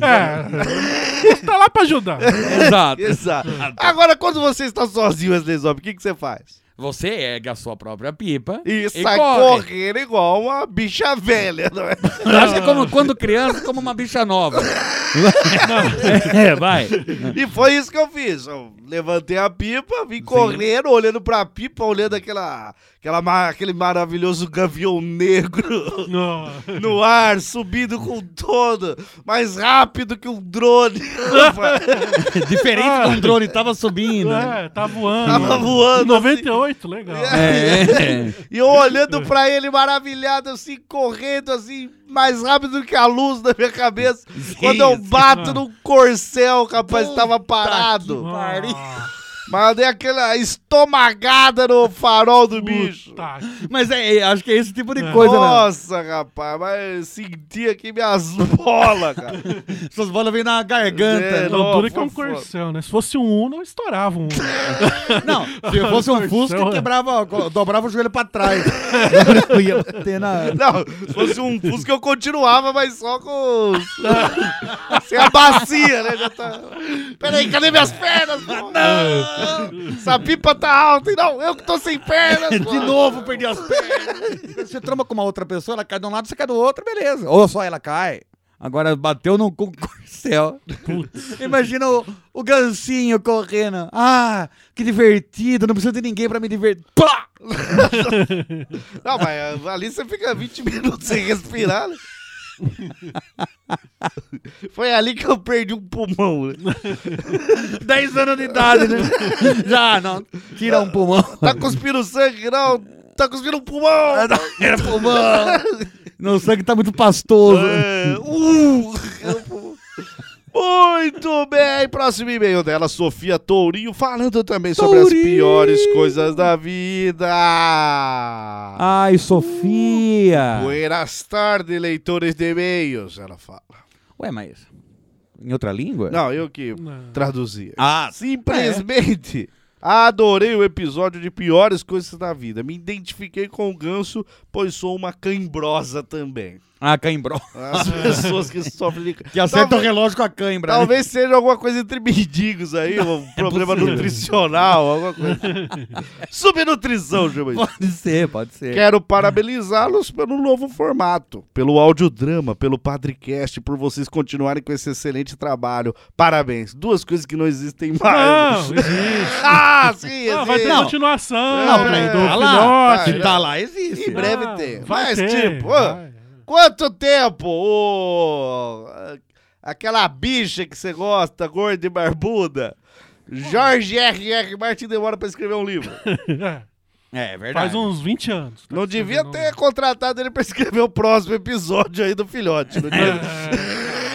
É. tá lá pra ajudar. Exato. Exato. Agora, quando você está sozinho, Wesley Zop, o que, que você faz? Você erga a sua própria pipa E, e sai corre. correndo igual uma bicha velha, não é? Acho que é como quando criança, como uma bicha nova. é, vai. E foi isso que eu fiz. Eu levantei a pipa, vim correndo, olhando pra pipa, olhando aquela, aquela, aquele maravilhoso gavião negro Não. no ar, subindo com todo, mais rápido que um drone. Diferente de um drone tava subindo. É, tá voando. Tava voando, 98, legal. É. E eu olhando pra ele maravilhado, assim, correndo, assim, mais rápido que a luz da minha cabeça. Quando eu bato num corcel, rapaz, tava parado. Nossa, Mas eu dei aquela estomagada no farol do bicho. puta que- Mas é, é, acho que é esse tipo de coisa, né? Nossa, rapaz, mas eu senti aqui minhas bolas, cara. Suas bolas vêm na garganta. É, né? Não, Não, que é um corcel, né? Se fosse um Uno, eu estourava um Uno. Não, se eu fosse um Fusca, Corcel, é. quebrava, dobrava o joelho pra trás. Eu ia bater na... Não, se fosse um Fusca eu continuava, mas só com. os- Sem a bacia, né? Já tá. Peraí, cadê minhas pernas? Não! Essa pipa tá alta e não, eu que tô sem pernas. De novo, perdi as pernas. Você tromba com uma outra pessoa, ela cai de um lado, você cai do outro, beleza. Ou só ela cai. Agora bateu num corcel. Imagina o, o gancinho correndo. Ah, que divertido, não precisa de ninguém pra me divertir. Pá! Não, mas ali você fica 20 minutos sem respirar, né? Foi ali que eu perdi um pulmão, né? 10 anos de idade, né? Já, não. Tira um pulmão. Tá cuspindo sangue, não? Tá cuspindo um pulmão! Era pulmão. Não, o sangue tá muito pastoso. É, uh, Muito bem, próximo e-mail dela, Sofia Tourinho, falando também sobre as Tourinho. piores coisas da vida. Ai, Sofia. Buenas tardes, leitores de e-mails, ela fala. Ué, mas. Em outra língua? Não, eu que Não. traduzia. Ah, Simplesmente adorei o episódio de piores coisas da vida. Me identifiquei com o ganso, pois sou uma cãibrosa também. Ah cãibro. As pessoas que sofrem de Que acerta Talvez- o relógio com a cãibra. né? Talvez seja alguma coisa entre mendigos aí, um problema possível. nutricional, alguma coisa. Subnutrição, isso. Pode ser, pode ser. Quero parabenizá-los pelo novo formato, pelo audiodrama, pelo Padrecast, por vocês continuarem com esse excelente trabalho. Parabéns. Duas coisas que não existem mais. Não, existe. Ah, sim, Ah, vai ter existe. continuação. Não, peraí, do tá lá. filhote. Se tá lá, existe. Em breve Ah, tem. vai Mas, ter, tipo, vai. Quanto tempo? aquela bicha que você gosta, gorda e barbuda. Jorge R.R. Martin demora pra escrever um livro. É, verdade. Faz uns 20 anos. Não devia ter contratado ele pra escrever o próximo episódio aí do filhote. não devia-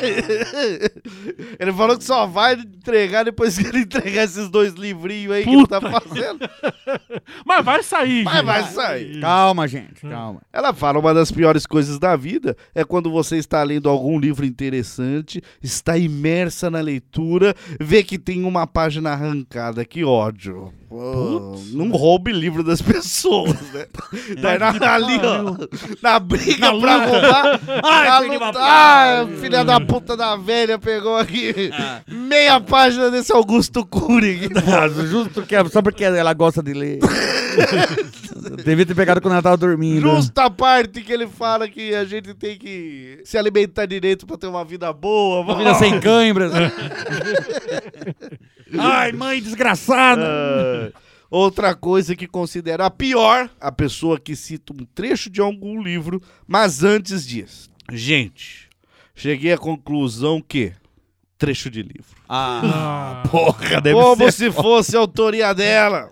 ele falou que só vai entregar depois que ele entregar esses dois livrinhos aí que ele tá fazendo. Mas vai sair, Mas gente. vai sair. Calma, gente, calma. Ela fala: uma das piores coisas da vida é quando você está lendo algum livro interessante, está imersa na leitura, vê que tem uma página arrancada. Que ódio. Pô, não roube livro das pessoas, né? Daí na, ali, ó, na briga Na pra roubar. Ai, na luta, ai, filha da puta da velha pegou aqui Ah. meia página desse Augusto Cury. Ah, Justo que só porque ela gosta de ler. Devia ter pegado quando ela tava dormindo. Justa a parte que ele fala que a gente tem que se alimentar direito pra ter uma vida boa. Uma vida sem cãibras. Ai, mãe desgraçada. Ah, Outra coisa que considero a pior, a pessoa que cita um trecho de algum livro, mas antes diz: Gente, cheguei à conclusão que. Trecho de livro. Ah, Ah, porra, deve Como ser. se fosse a autoria dela.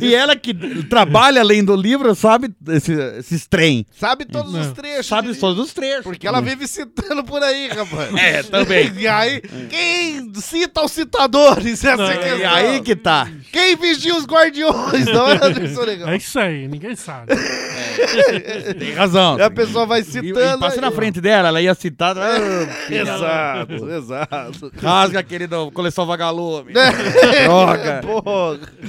E ela que trabalha lendo o livro sabe esse, esses trem. Sabe todos os Não. trechos. Sabe todos os trechos. Porque ela vive citando por aí, rapaz. É, também. E aí, quem cita os citadores? Essa é a Não, questão. E aí que tá. Quem vigia os guardiões? Não é, Legal? É isso aí, ninguém sabe. Tem razão. E a pessoa vai E, citando. e passa aí, na frente dela, ela ia citar. ah, da- Exato, exato. Rasga aquele do coleção vagalume. É. Droga. Porra.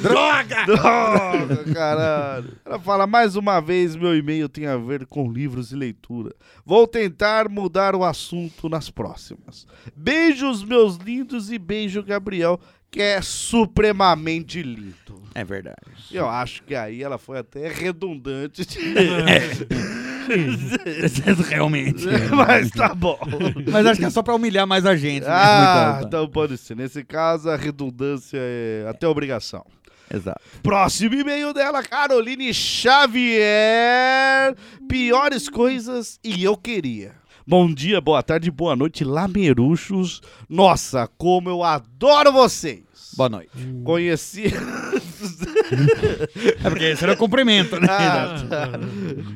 Droga! Droga, caralho. Ela fala, mais uma vez, meu e-mail tem a ver com livros e leitura. Vou tentar mudar o assunto nas próximas. Beijos, meus lindos, e beijo, Gabriel, que é supremamente lindo. É verdade. Eu acho que aí ela foi até redundante, Realmente. mas tá bom. Mas acho que é só pra humilhar mais a gente. né? Ah, Muito- então pode ser. Nesse caso, a redundância é até obrigação. Exato. Próximo e-mail dela, Caroline Xavier. Piores coisas e eu queria. Bom dia, boa tarde, boa noite, lameruchos. Nossa, como eu adoro vocês. Boa noite. Conheci. É porque esse era o cumprimento, né? Ah, tá.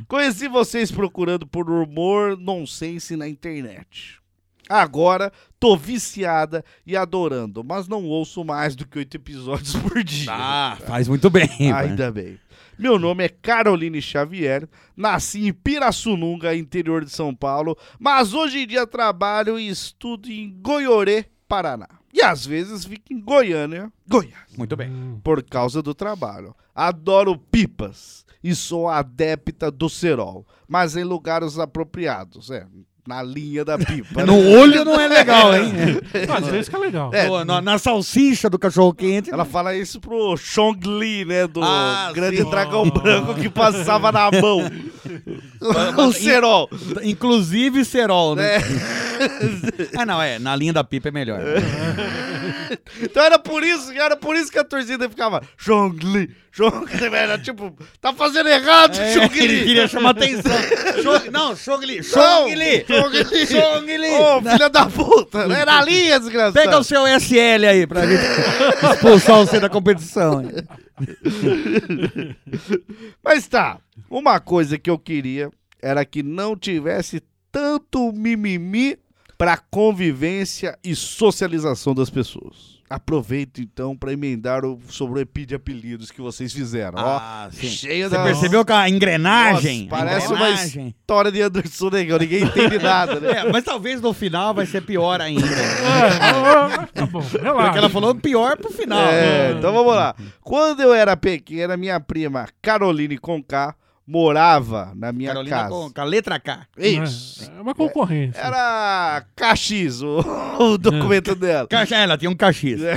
Conheci vocês procurando por humor nonsense na internet. Agora tô viciada e adorando, mas não ouço mais do que oito episódios por dia. Ah, faz muito bem. Ainda bem. Meu nome é Caroline Xavier, nasci em Pirassununga, interior de São Paulo, mas hoje em dia trabalho e estudo em Goiorê, Paraná. E às vezes fico em Goiânia, Goiás, Muito bem. por causa do trabalho. Adoro pipas e sou adepta do cerol, mas em lugares apropriados. É, na linha da pipa. No olho não é legal, hein? Às vezes que é legal. No- na, na salsicha do cachorro-quente. Ela fala isso pro Chong Li, né? Do Ah, grande sim. dragão branco que passava na mão. o cerol. Inclusive cerol, né? É. Ah, não, é. Na linha da pipa é melhor. Então era por isso, era por isso que a torcida ficava Chong Li, Chong Li. Era tipo, tá fazendo errado, É, Chong ele queria chamar atenção. Chong- não, Chong-Li. Não, Chong-Li. Chong Li. Chong-Li. Ô, filha da puta. Não era a linha, desgraçado. Pega o seu SL aí pra gente expulsar você da competição. Mas tá, uma coisa que eu queria era que não tivesse tanto mimimi pra convivência e socialização das pessoas. Aproveito então pra emendar o sobre o EP de apelidos que vocês fizeram. Ah, Ó, sim. cheia Você da percebeu que a engrenagem... Nossa, parece a uma engrenagem. história de Anderson Negão, ninguém entende nada, né? É, mas talvez no final vai ser pior ainda. É, tá bom, relaxa. Porque ela falou pior pro final. É, então vamos lá. Quando eu era pequena, minha prima Caroline Conká morava na minha Carolina casa. com, com a letra K. Isso. É uma concorrência. Era Caxis, o, o documento dela. Caixa- Ela tinha um cachis. É.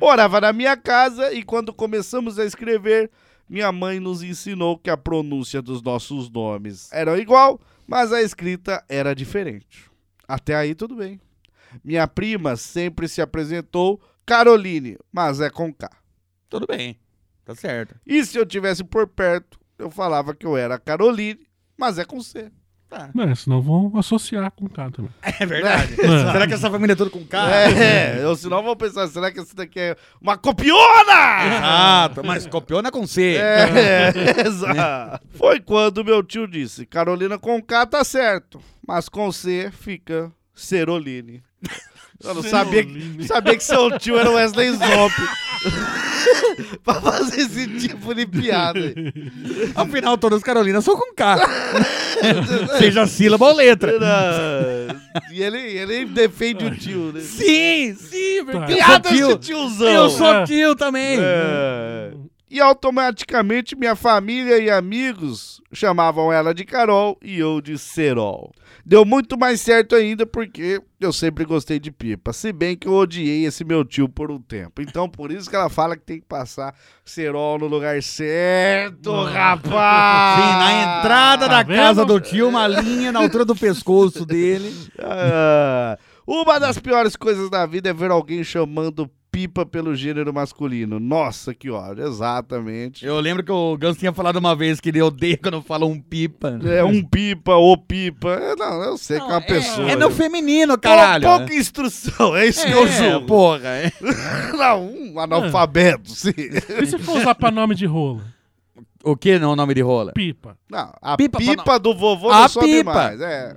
Morava na minha casa e quando começamos a escrever, minha mãe nos ensinou que a pronúncia dos nossos nomes era igual, mas a escrita era diferente. Até aí tudo bem. Minha prima sempre se apresentou Caroline, mas é com K. Tudo bem. Tá certo. E se eu tivesse por perto, eu falava que eu era Caroline, mas é com C. Tá. É, senão vão associar com o cara também. É verdade. É. Será que essa família é tudo com K? É, ou senão vão pensar, será que esse daqui é uma copiona? Exato, mas copiona com C. É, exato. Foi quando meu tio disse: Carolina com K tá certo, mas com C fica Ceroline. Eu não sabia, que- sabia que seu tio era o Wesley Zop. pra fazer esse tipo de piada. Afinal, todas as Carolinas são com K. Seja sílaba ou letra. E ele, ele defende o tio, né? Sim, sim, eu sou Piadas de tio. tiozão. Eu sou É. tio também. É. E automaticamente minha família e amigos chamavam ela de Carol e eu de Serol. Deu muito mais certo ainda porque eu sempre gostei de pipa, se bem que eu odiei esse meu tio por um tempo. Então por isso que ela fala que tem que passar Serol no lugar certo, rapaz! Sim, na entrada Tá da vendo? casa do tio, uma linha na altura do pescoço dele. Ah, uma das piores coisas da vida é ver alguém chamando pipa pelo gênero masculino. Nossa, que ódio, exatamente. Eu lembro que o Gans tinha falado uma vez que ele odeia quando fala um pipa. É um pipa ou pipa. É, Não, eu sei que é uma Não, pessoa. É no feminino, Pou- caralho. Pouca instrução, é isso que eu É, julgo. porra. é. Não, um analfabeto, sim. E se for usar pra nome de rolo? O que não é o nome de rola? Pipa. Não, a Pipa pipa, pra do vovô A não sobe pipa. mais. É.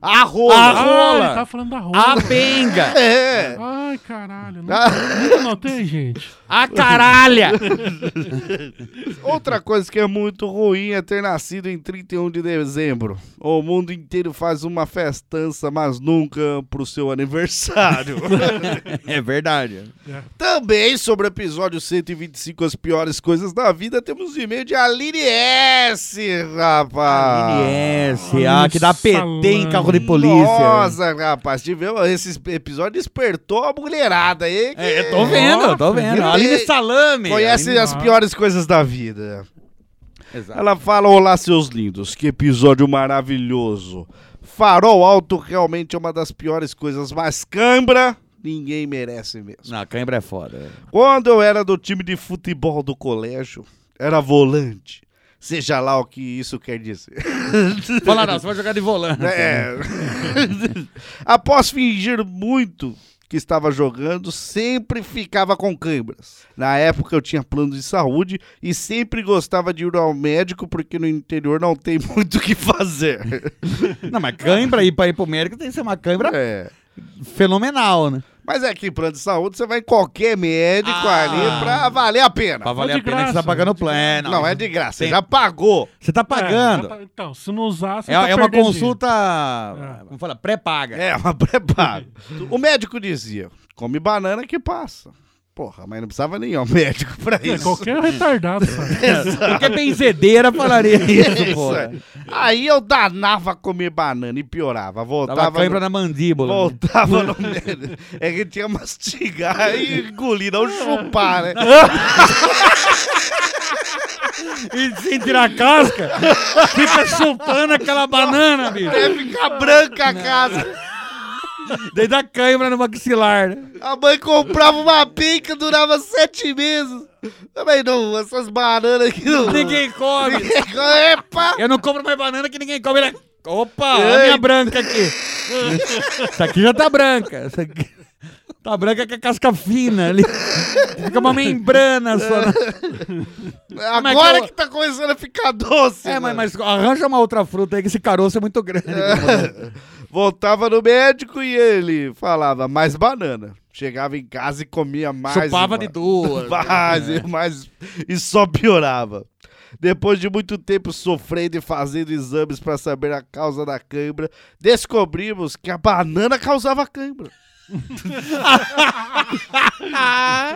A rola. A Ah, rola. ele tá falando da rola. A benga. É. Ai, caralho. Não, Ah. nunca notei, gente. A caralha. Outra coisa que é muito ruim é ter nascido em 31 de dezembro. O mundo inteiro faz uma festança, mas nunca pro seu aniversário. É verdade. Também sobre o episódio 125, as piores coisas da vida, temos um e-mail de Aline S, rapaz. NS, ah, que dá PT em carro de polícia. Nossa, rapaz, tivemos, esse episódio despertou a mulherada aí. que É, eu tô vendo, tô vendo. Aline Salame. Conhece Aline- as piores coisas da vida. Exato. Ela fala: Olá, seus lindos, que episódio maravilhoso. Farol alto realmente é uma das piores coisas, mas cãibra ninguém merece mesmo. Não, cãibra é foda. Quando eu era do time de futebol do colégio, era volante. Seja lá o que isso quer dizer. Fala não, você vai jogar de volante. É. Após fingir muito que estava jogando, sempre ficava com câimbras. Na época eu tinha plano de saúde e sempre gostava de ir ao médico porque no interior não tem muito o que fazer. Não, mas cãibra ir pra ir pro médico tem que ser uma cãibra É. fenomenal, né? Mas é que plano de saúde você vai em qualquer médico Ah. ali pra valer a pena. Pra valer de a pena que você tá graça, pagando de plano. Não, é de graça, você Tem- já pagou. Você tá pagando. É, já tá- então, se não usar, você É, tá é uma perdendo consulta, É. vamos falar, pré-paga. É, uma preparo. o médico dizia: come banana que passa. Porra, mas não precisava nem ir ao médico pra É, isso. qualquer retardado? Qualquer benzedeira falaria isso, Isso porra. aí. Aí eu danava a comer banana e piorava. Tava Voltava. cãibra no... na mandíbula. Voltava no médico. É que tinha que mastigar e engolir, não chupar, né? E sem tirar a casca, fica chupando aquela banana, bicho. Até ficar branca a casa. Daí dá cãibra no maxilar, né? A mãe comprava uma pica, durava sete meses. Também não, essas bananas aqui não. Ninguém come. Ninguém come. Epa! Eu não compro mais banana que ninguém come. Ele- Opa, a Ei. minha branca aqui. Essa aqui já tá branca. Essa aqui tá branca com a casca fina ali. Fica uma membrana só. na- Como é que Agora eu- que tá começando a ficar doce. É, mas, mano. mas arranja uma outra fruta aí que esse caroço é muito grande. Voltava no médico e ele falava mais banana. Chegava em casa e comia mais. Chupava de duas. Mais, É. e mais. E só piorava. Depois de muito tempo sofrendo e fazendo exames para saber a causa da cãibra, descobrimos que a banana causava cãibra.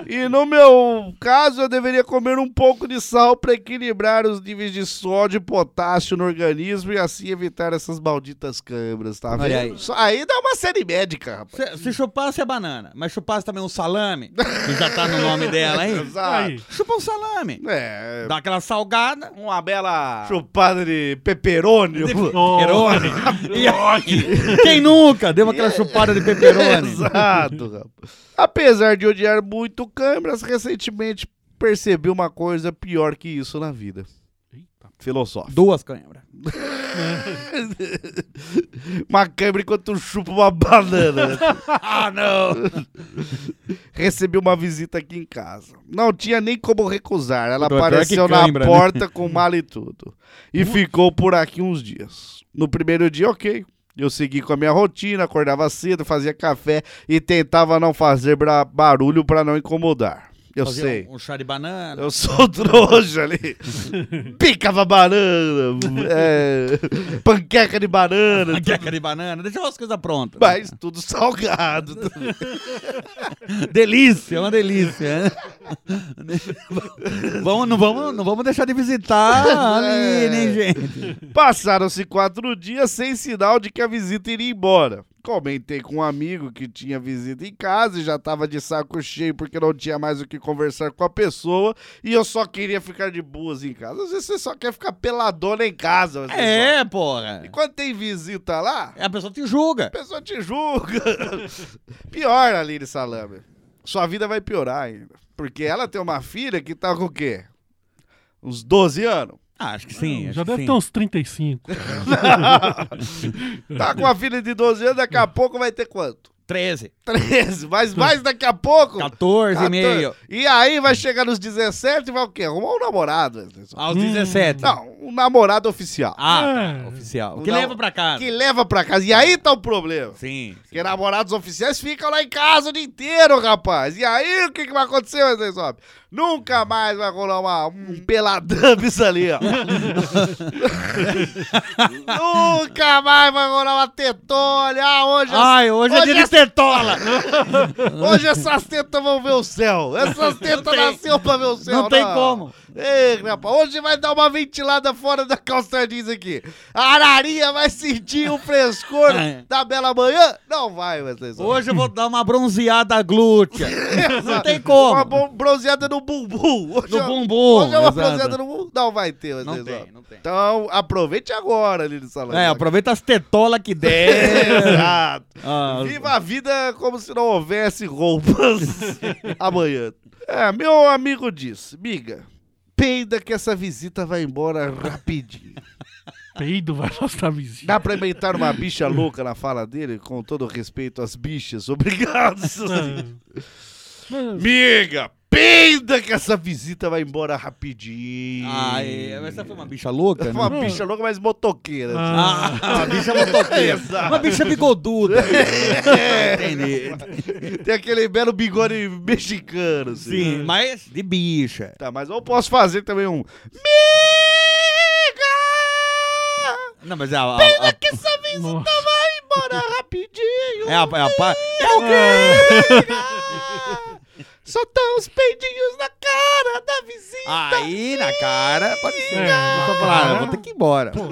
E no meu caso, eu deveria comer um pouco de sal para equilibrar os níveis de sódio e potássio no organismo e assim evitar essas malditas câimbras, tá vendo? Aí. Só- aí dá uma série médica, rapaz. Se, se chupasse a banana, mas chupasse também um salame, que já tá no nome dela aí, Exato. Aí. chupa um salame. É, Dá aquela salgada, uma bela chupada de peperônio. Oh, pepperoni. E aí, quem nunca deu aquela chupada de pepperoni? Exato, rapaz. Apesar de odiar muito câmeras, recentemente percebi uma coisa pior que isso na vida. Eita. Filosófico. Duas câimbras. Uma câmera enquanto chupa uma banana. né? Ah, não! Recebi uma visita aqui em casa. Não tinha nem como recusar. Ela apareceu que na né? porta com mala e tudo. E ficou por aqui uns dias. No primeiro dia, ok. Eu segui com a minha rotina, acordava cedo, fazia café e tentava não fazer barulho pra não incomodar. Eu Fazia sei. Um, um chá de banana. Eu sou trouxa ali. Picava banana, é, panqueca de banana, Panqueca de banana, deixa as coisas prontas. mas tudo salgado. Delícia, uma delícia. vamos, não, vamos, não vamos deixar de visitar ali, É. né, gente? Passaram-se quatro dias sem sinal de que a visita iria embora. Comentei com um amigo que tinha visita em casa e já tava de saco cheio porque não tinha mais o que conversar com a pessoa e eu só queria ficar de boas em casa. Às vezes você só quer ficar peladona em casa. É, só. porra. E quando tem visita lá, A pessoa te julga. a pessoa te julga. Pior, Aline Salame. Sua vida vai piorar ainda. Porque ela tem uma filha que tá com o quê? Uns 12 anos? Ah, acho que sim. acho Já que deve sim. ter uns 35. Tá com uma filha de 12 anos, daqui a pouco vai ter quanto? 13, 13, mas mais daqui a pouco. 14 e meio. E aí vai chegar nos 17 e vai o quê? Arrumar um namorado. Aos 17. Não, um namorado oficial. Ah, É. tá, oficial. Não. Que leva pra casa. Que leva pra casa. E aí tá o problema. Sim. Porque namorados oficiais ficam lá em casa o dia inteiro, rapaz. E aí o que, que vai acontecer, Wesley Zop? Nunca mais vai rolar uma, um peladambis ali, ó. Nunca mais vai rolar uma tetolha. Ah, hoje, Ai, hoje, é dia de tetola. hoje essas tetas vão ver o céu. Essas tetas nasceu pra ver o céu. não tem como. Ei, rapaz, hoje vai dar uma ventilada fora da calça jeans aqui. A ararinha vai sentir o frescor É. da bela manhã? Não vai, Wesley. Hoje eu vou dar uma bronzeada glútea. Não tem Uma como. bo- bronzeada no bumbum. Hoje No é- bumbum. Hoje é uma exato. bronzeada no bumbum. Não vai ter, Wesley Não tem, Zop. não tem. Então, aproveite agora, Lili Salame. É, aproveita as tetolas que der. Exato. Ah, Viva a vida como se não houvesse roupas amanhã. É, meu amigo disse, miga, peida que essa visita vai embora rapidinho. Peido vai mostrar visita. Dá pra inventar uma bicha louca na fala dele, com todo respeito às bichas. Obrigado. Mas- miga, peida que essa visita vai embora rapidinho. Ah, é, mas essa foi uma bicha louca, né? Uma bicha louca, mas motoqueira. Ah, Ah, uma bicha motoqueira. Uma bicha bigoduda. É. Entendi. Tem aquele belo bigode mexicano. assim. Sim, mas de bicha. Tá, mas eu posso fazer também um. Miga! Não, mas é a... a, a Que essa visita Nossa. vai embora rapidinho. é a, é a pa- É o quê? Só tão os peidinhos na cara da visita. Aí, na cara, pode ser. É, Eu tô falando, eu vou ter que ir embora. Pô,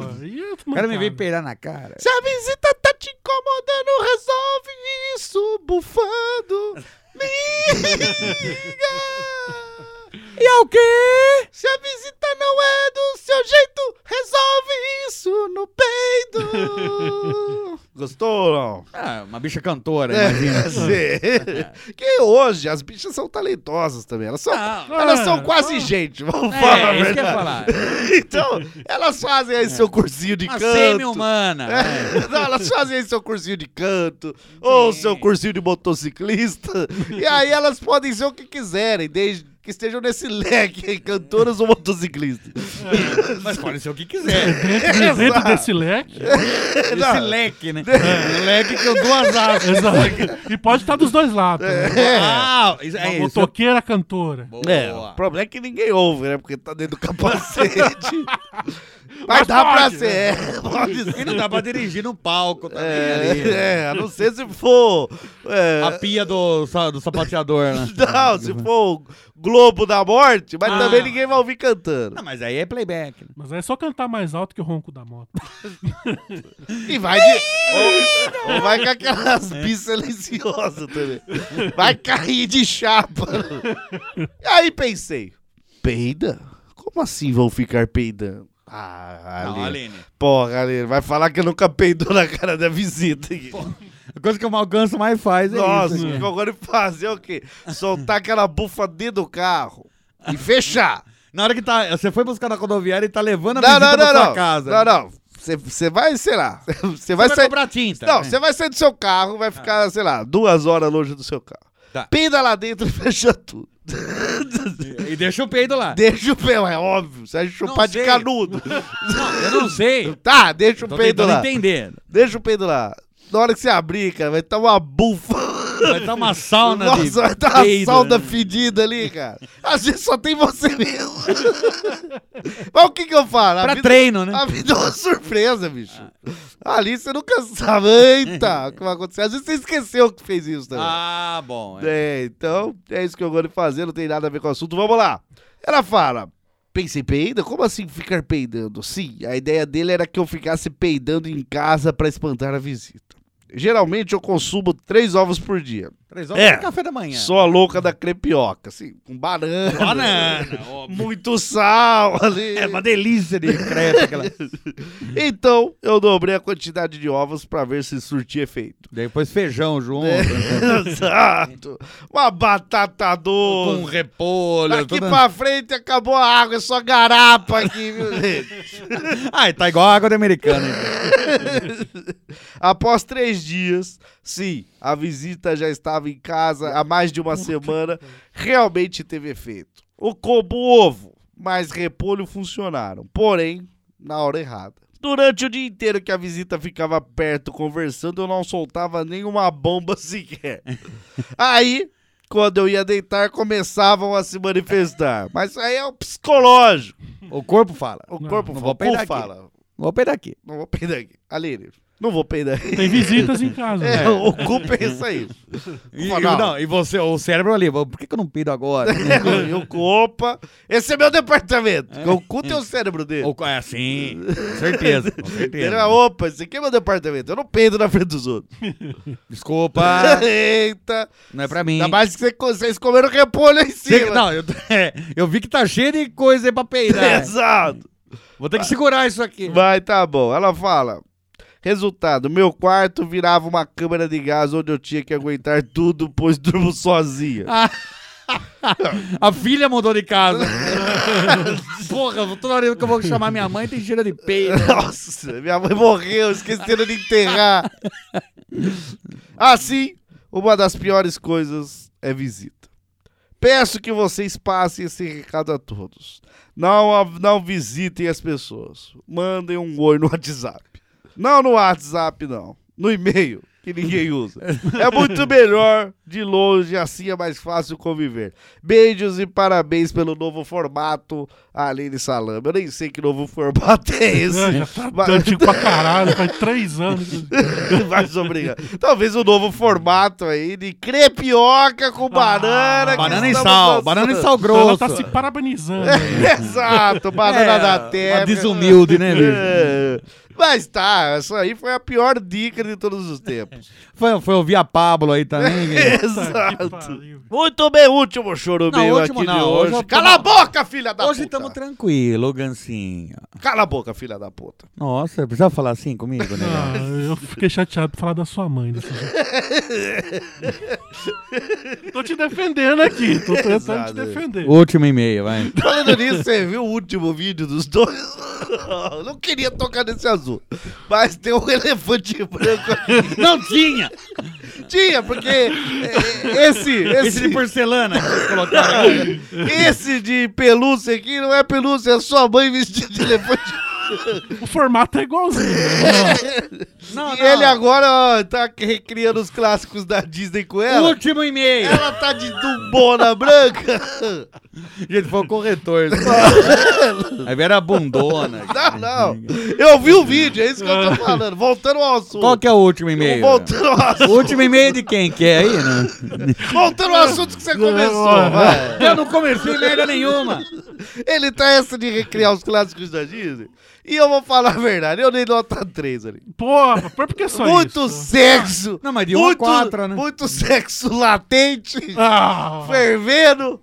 O cara me veio peirar na cara. Se a visita tá te incomodando, resolve isso bufando. Liga! E é o quê? Se a visita não é do seu jeito, resolve isso no peido. Gostou ou não? Ah, uma bicha cantora, É, imagina. sim. que hoje as bichas são talentosas também. Elas são, Não. elas são Ah, quase gente, vamos falar a É, eu ia verdade. falar. Então, elas fazem aí seu cursinho de Uma canto. semi-humana. é. É, Não, elas fazem aí seu cursinho de canto, ou Sim. seu cursinho de motociclista, e aí elas podem ser o que quiserem, desde que estejam nesse leque aí, cantoras ou motociclistas. Mas pode ser o que quiser. Dentro, dentro Exato. desse leque. Esse Não. leque, né? Um leque com duas asas. Exato. E pode estar dos dois lados. também. Ah, isso, é isso. motoqueira cantora. Boa. É, o problema é que ninguém ouve, né? Porque tá dentro do capacete. Mas, Mas dá pra pode, ser, é, pode E ser. não dá pra dirigir no palco também ali. né? É, é, a não ser se for. é, A pia do, do sapateador, né? não, se for Globo da Morte, mas Ah. também ninguém vai ouvir cantando. Não, mas aí é playback. né? Mas é só cantar mais alto que o ronco da moto. E vai de. ou, ou vai com aquelas bis silenciosas também. Vai cair de chapa. E aí pensei, peida? Como assim vão ficar peidando? Ah, Não, Aline. Aline. Porra, Aline, vai falar que nunca peidou na cara da visita. aqui. A coisa que o Malganço mais faz é Nossa, isso. eu agora fazer o quê? Soltar aquela bufa dentro do carro e fechar. Na hora que tá, você foi buscar na rodoviária e tá levando a Não, não, pra não, sua não. casa. Não, não. Você- Você vai, sei lá. Você vai vai sair. comprar tinta. Não, né? você vai sair do seu carro, vai ficar, sei lá, duas horas longe do seu carro. Tá. Peida lá dentro e fecha tudo. E deixa o peido lá. Deixa o peido, é óbvio. Você vai chupar de canudo. Não, eu não sei. Tá, deixa o peido lá. entender. Deixa o peido lá. Na hora que você abrir, cara, vai estar uma bufa. Vai estar uma sauna Nossa, vai estar uma sauna né? fedida ali, cara. Às vezes só tem você mesmo. Mas o que que eu falo? A Pra vida- treino, né? A vida é uma surpresa, bicho. Ali você nunca sabe. Eita, o que vai acontecer? Às vezes você esqueceu que fez isso também. Ah, bom. é. É, então, é isso que eu gosto de fazer, não tem nada a ver com o assunto. Vamos lá. Ela fala: Pensei peida? Como assim ficar peidando? Sim, a ideia dele era que eu ficasse peidando em casa pra espantar a visita. Geralmente eu consumo três ovos por dia. Três horas É. café da manhã. Sou a louca da crepioca, assim, com banana. Banana. óbvio. Muito sal ali. É uma delícia de crepe. Aquela... Então, eu dobrei a quantidade de ovos pra ver se surtia efeito. Depois feijão junto. É. Exato. Uma batata doce. Com repolho. Daqui toda- pra frente acabou a água, é só garapa aqui, viu, gente? Ah, tá igual a água de americano. então. Após três dias, sim, a visita já estava em casa há mais de uma semana, realmente teve efeito. O combo ovo mais repolho funcionaram, porém, na hora errada. Durante o dia inteiro que a visita ficava perto conversando, eu não soltava nenhuma bomba sequer. Aí, quando eu ia deitar, começavam a se manifestar. Mas aí é o psicológico. O corpo fala. O Não, corpo não fala, vou o cu fala. Vou peidar aqui. Não vou peidar aqui. Aline, não vou peidar. Tem visitas em casa. É, né? o cu pensa isso. E, Fala, e- não. não, e você, o cérebro ali, por que, que eu não peido agora? E o cu, opa, esse é meu departamento. porque O cu tem o cérebro dele. Ou, é assim, com certeza, com Ele certeza. vai, opa, esse aqui é meu departamento. Eu não peido na frente dos outros. Desculpa, Eita. não é pra mim. Ainda mais que você- vocês comeram repolho aí em cima. não, eu, é, eu vi que tá cheio de coisa aí pra peidar. Exato. Vou ter que segurar isso aqui. Vai, tá bom. Ela fala. Resultado, meu quarto virava uma câmara de gás onde eu tinha que aguentar tudo, pois durmo sozinha. A filha mudou de casa. Porra, toda hora que eu vou chamar minha mãe tem cheiro de peido. Nossa, minha mãe morreu, esqueceram de enterrar. Assim, uma das piores coisas é visita. Peço que vocês passem esse recado a todos. Não, não visitem as pessoas. Mandem um oi no WhatsApp. Não no WhatsApp, não. No e-mail. que ninguém usa. É muito melhor de longe, assim é mais fácil conviver. Beijos e parabéns pelo novo formato, Aline Salame. Eu nem sei que novo formato é esse. É, já tá mas- antigo pra caralho, faz três anos. Mas obrigado. Talvez o novo formato aí de crepioca com banana. que Banana e sal, banana e sal Ela grosso. tá se parabenizando. aí. Exato, banana É, da terra. Uma desumilde, né, bicho? É. Mas tá, essa aí foi a pior dica de todos os tempos. Foi, foi ouvir a Pablo aí também. né? Exato. Muito bem, último choro Não, último aqui de não, hoje. hoje tô- Cala a boca, filha da Hoje puta. estamos tranquilos, Gancinho. Cala a boca, filha da puta. Nossa, precisa falar assim comigo, né? Ah, eu fiquei chateado por falar da sua mãe desse tô te defendendo aqui, tô tentando Exato. te defender. Último e-mail, vai. Falando nisso, você viu o último vídeo dos dois? Eu Não queria tocar nesse azul. Mas tem um elefante branco aqui. Não tinha! Tinha, porque é, esse, Esse de esse, porcelana que colocaram esse de pelúcia aqui não é pelúcia, é sua mãe vestida de elefante. O formato é igualzinho. né? Não, E ele agora ó, tá recriando os clássicos da Disney com ela. Último e-mail. Ela tá de dumbona branca. Gente, foi o corretor. Aí era a bundona. Não, não. Eu vi o vídeo, é isso que eu tô falando. Voltando ao assunto. Qual que é o último e-mail? Voltando ao O assunto. último e-mail de quem que é aí, né? Voltando ao assunto que você começou, vai. Eu não comecei merda nenhuma. Ele tá essa de recriar os clássicos da Disney. E eu vou falar a verdade, eu dei nota 3 ali. Porra, por que só muito isso? sexo. Não, mas de um a muito, quatro, né? Muito sexo latente, Ah, fervendo.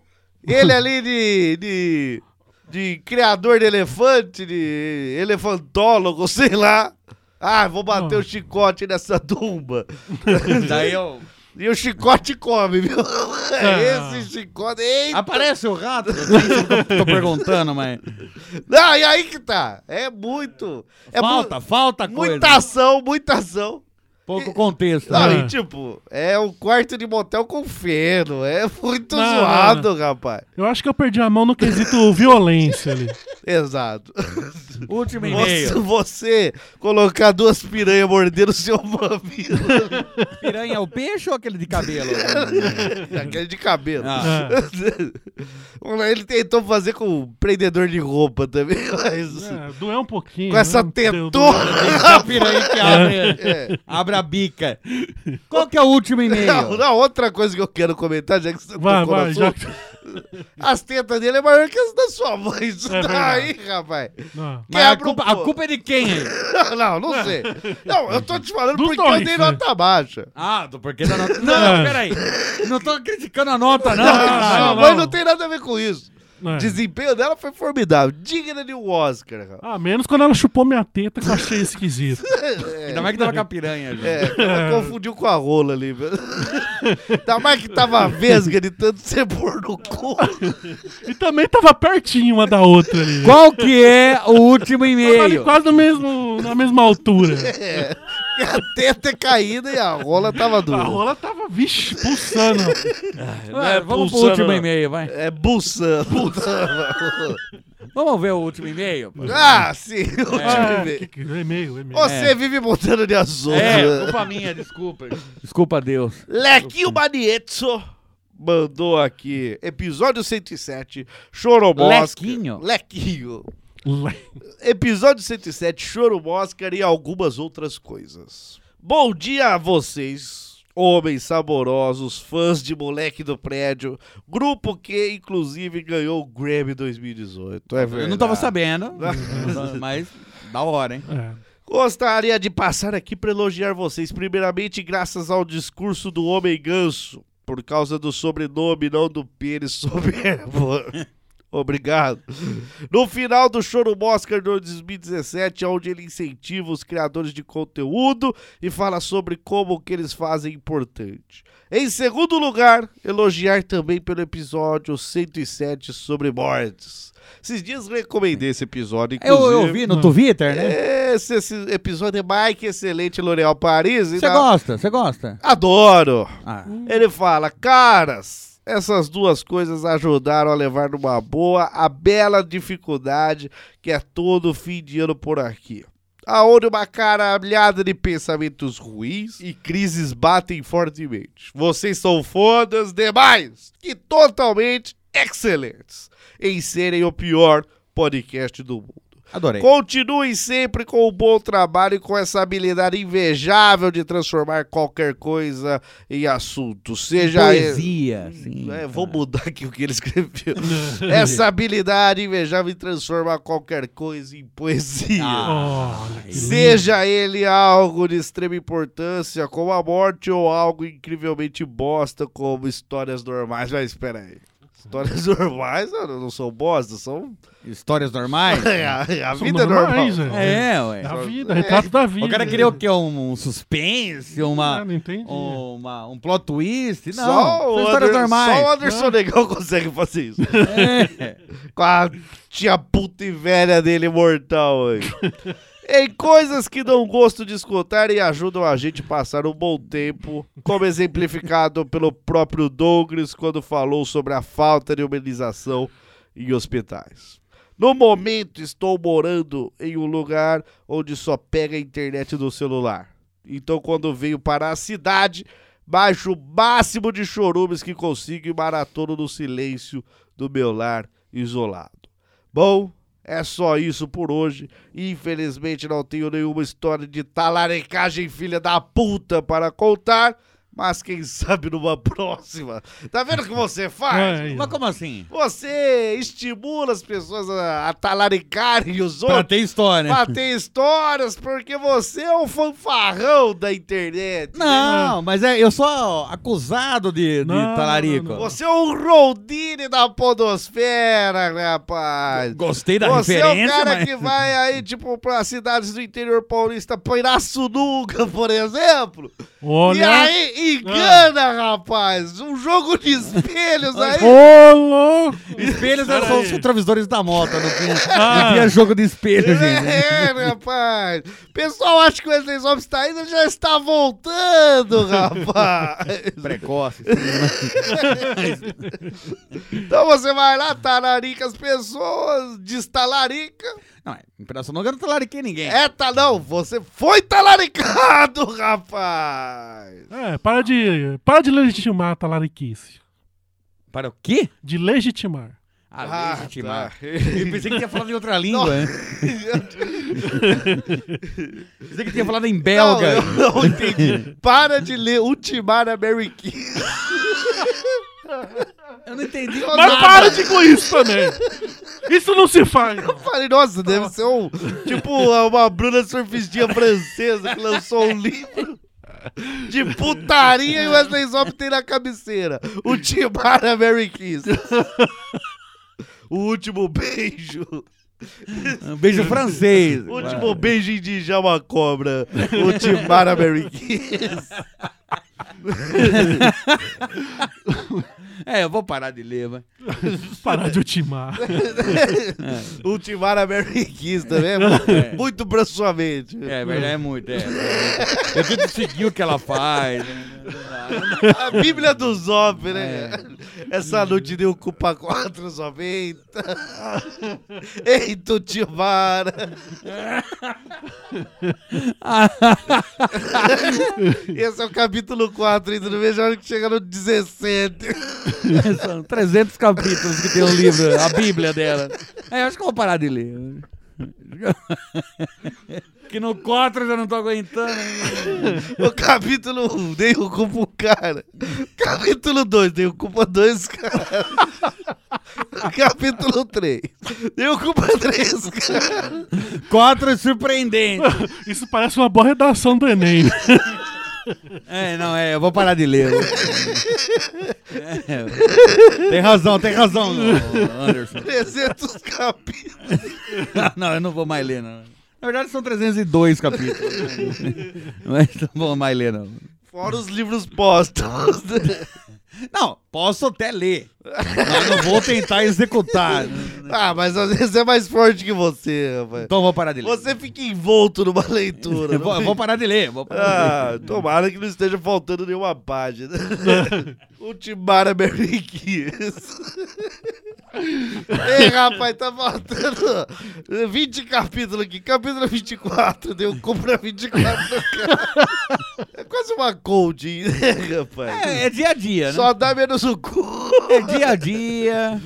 Ele ali de, de, de criador de elefante, de elefantólogo, sei lá. Ah, vou bater o chicote nessa tumba. Daí eu... E o chicote come, viu? Ah. Esse chicote. Eita! Aparece o rato. Tô, tô perguntando, mas... Não, e aí que tá. É muito. É mu- falta, falta coisa. Muita ação, muita ação. Pouco contexto. Não, né? e tipo, é um quarto de motel com feno. É muito Não, zoado, rapaz. eu acho que eu perdi a mão no quesito violência ali. Exato. Último Você, e-mail. você colocar duas piranhas mordendo o seu mamilo. Piranha é o peixe ou aquele de cabelo? Aquele de cabelo. Ah. Ele tentou fazer com prendedor de roupa também, mas. É, doeu um pouquinho. Com essa né? Deu- tetona. A piranha que abre, É. abre a bica. Qual que é o último e-mail? Não, não, outra coisa que eu quero comentar, já que você Vai, vai, já As tetas dele é maior que as da sua mãe. Isso É tá aí, verdade. rapaz. Não. Mas a Quebra culpa, a culpa é de quem aí? Não, não sei. Não, eu tô te falando Dos porque dois, eu dei né? nota baixa. Ah, do porquê da nota. Não, É. peraí. Não tô criticando a nota, não. Não, não, não. não tem nada a ver com isso. É. O desempenho dela foi formidável. Digna de um Oscar, cara. Ah, menos quando ela chupou minha teta que eu achei esquisito. Ainda mais que tava com a piranha, gente. É, ela confundiu com a rola ali. Ainda mais que tava vesga de tanto pôr no cu. E também tava pertinho uma da outra ali. Qual que é o último Tava ali e-mail? quase no mesmo, na mesma altura. É. E a teta é caída e a rola tava dura. A rola tava, vixe, pulsando. Ué, vamos pro pulsando, último não. e-mail, vai. É buçando. Vamos ver o último e-mail? ah, sim. o último Ah, e-mail. que, que, e-mail, e-mail. Você vive mudando de assunto. É, culpa minha, desculpa. Desculpa, Deus. Lequinho Manietso mandou aqui, episódio 107, Choromosca. Lequinho? Lequinho. Episódio 107, Choro Moscar e algumas outras coisas. Bom dia a vocês, homens saborosos, fãs de Moleque do Prédio, grupo que inclusive ganhou o Grammy 2018. É verdade. Eu não tava sabendo, mas da hora, hein? É. Gostaria de passar aqui para elogiar vocês, primeiramente graças ao discurso do Homem Ganso, por causa do sobrenome, não do pênis soberbo. Obrigado. No final do Choro Oscar de 2017, onde ele incentiva os criadores de conteúdo e fala sobre como o que eles fazem é importante. Em segundo lugar, elogiar também pelo episódio 107 sobre mortes. Esses dias eu recomendei esse episódio, Eu, inclusive. eu vi no Twitter, né? Esse, esse episódio é mais que excelente, L'Oréal Paris. Você dá- gosta? Você gosta? Adoro. Ah. Ele fala, caras, essas duas coisas ajudaram a levar numa boa a bela dificuldade que é todo fim de ano por aqui. aonde uma caralhada de pensamentos ruins e crises batem fortemente. Vocês são fodas demais e totalmente excelentes em serem o pior podcast do mundo. Adorei. Continuem sempre com o bom trabalho e com essa habilidade invejável de transformar qualquer coisa em assunto. Seja Poesia. Sim, é, vou mudar aqui o que ele escreveu. Essa habilidade invejável em transformar qualquer coisa em poesia. Ah. Seja ele algo de extrema importância, como a morte, ou algo incrivelmente bosta, como histórias normais. Mas espera aí. Histórias normais não, não são bosta, são. Histórias normais? É, a, a São vida é normal. normais, velho. É, ué. Da vida, retrato da vida. O cara queria o quê? Um, um suspense? Uma, Ah, não entendi. uma, um plot twist? Não, Só, são o histórias Ander- normais. só o Anderson Negão consegue fazer isso. É. Com a tia puta e velha dele mortal aí. Em coisas que não gosto de escutar e ajudam a gente a passar um bom tempo, como exemplificado pelo próprio Douglas quando falou sobre a falta de humanização em hospitais. No momento estou morando em um lugar onde só pega a internet do celular. Então quando venho para a cidade, baixo o máximo de chorumes que consigo e maratono no silêncio do meu lar isolado. Bom, é só isso por hoje. Infelizmente não tenho nenhuma história de talaricagem filha da puta para contar, mas quem sabe numa próxima. Tá vendo o que você faz? Ai, Mas como assim? Você estimula as pessoas a, a talaricarem os Pra outros. ter história. Pra ter histórias, porque você é um fanfarrão da internet. né? Não, mas é, eu sou acusado de, de Não, talarico. não, não. Você é um Roldini da podosfera, rapaz. Gostei da Você é o referência, cara mas... que vai aí, tipo, pra cidades do interior paulista, Pirassununga, por exemplo. Olha. E aí, engana, rapaz. Um jogo de espelhos aí. Ô, louco! Espelhos Pera são aí. os retrovisores da moto, não tinha, Ah. não tinha jogo de espelho, gente. É, rapaz. Pessoal, acho que o Wesley Zop está indo, já está voltando, rapaz. Precoce. Então você vai lá, talarica as pessoas, destalarica. Não, é, em Pirassununga eu não talariquei ninguém. É, tá não, você foi talaricado, rapaz. É, para de, para de legitimar a talariquice. Para o quê? De legitimar. Ah, legitimar. tá. Eu pensei que tinha falado em outra língua. né? pensei que tinha falado em belga. Não, eu não entendi. Para de ler Ultimar American. Eu não entendi. Mas nada. para de com isso também! Isso não se faz! Eu falei, nossa, deve ser um. Tipo, uma Bruna surfistinha francesa que lançou um livro. De putaria e o Wesley Zop tem na cabeceira. Ultimar American. O último beijo. Um beijo francês. O último beijo em Djalma Cobra. Ultimar American. É, eu vou parar de ler, mas... Parar de ultimar. Ultimar American também é muito, muito pra sua mente. É, verdade, é muito, é. Eu tento seguir o que ela faz. né? A Bíblia do Zop, né? É. Essa noite deu culpa 4 somente. Eita, Ultimar. Esse é o capítulo 4, ainda não vejo a hora que chega no 17. São 300 capítulos que tem o livro, a Bíblia dela. É, eu acho que eu vou parar de ler. Que no 4 eu já não tô aguentando. O capítulo 1, dei o culpa o cara. Capítulo 2, dei o culpa dois caras. Capítulo 3, dei o culpa três caras. 4 é surpreendente. Isso parece uma boa redação do Enem. É, não, é, eu vou parar de ler. É, tem razão, tem razão, Anderson. 300 capítulos. Não, eu não vou mais ler, não. Na verdade, são 302 capítulos. Mas não vou mais ler, não. Fora os livros póstumos. Não, posso até ler. Mas não vou tentar executar. Ah, mas às vezes é mais forte que você, rapaz. Então vou parar de ler. Você fica envolto numa leitura. Vou, vou parar de ler. Vou parar de ler. Ah, tomara que não esteja faltando nenhuma página. Ultimar Ameriquinhas. Ei, rapaz, tá faltando 20 capítulos aqui. Capítulo 24, deu compra 24. É quase uma cold, né, rapaz? É, é dia a dia, né? Só dá menos o cu. É dia a dia.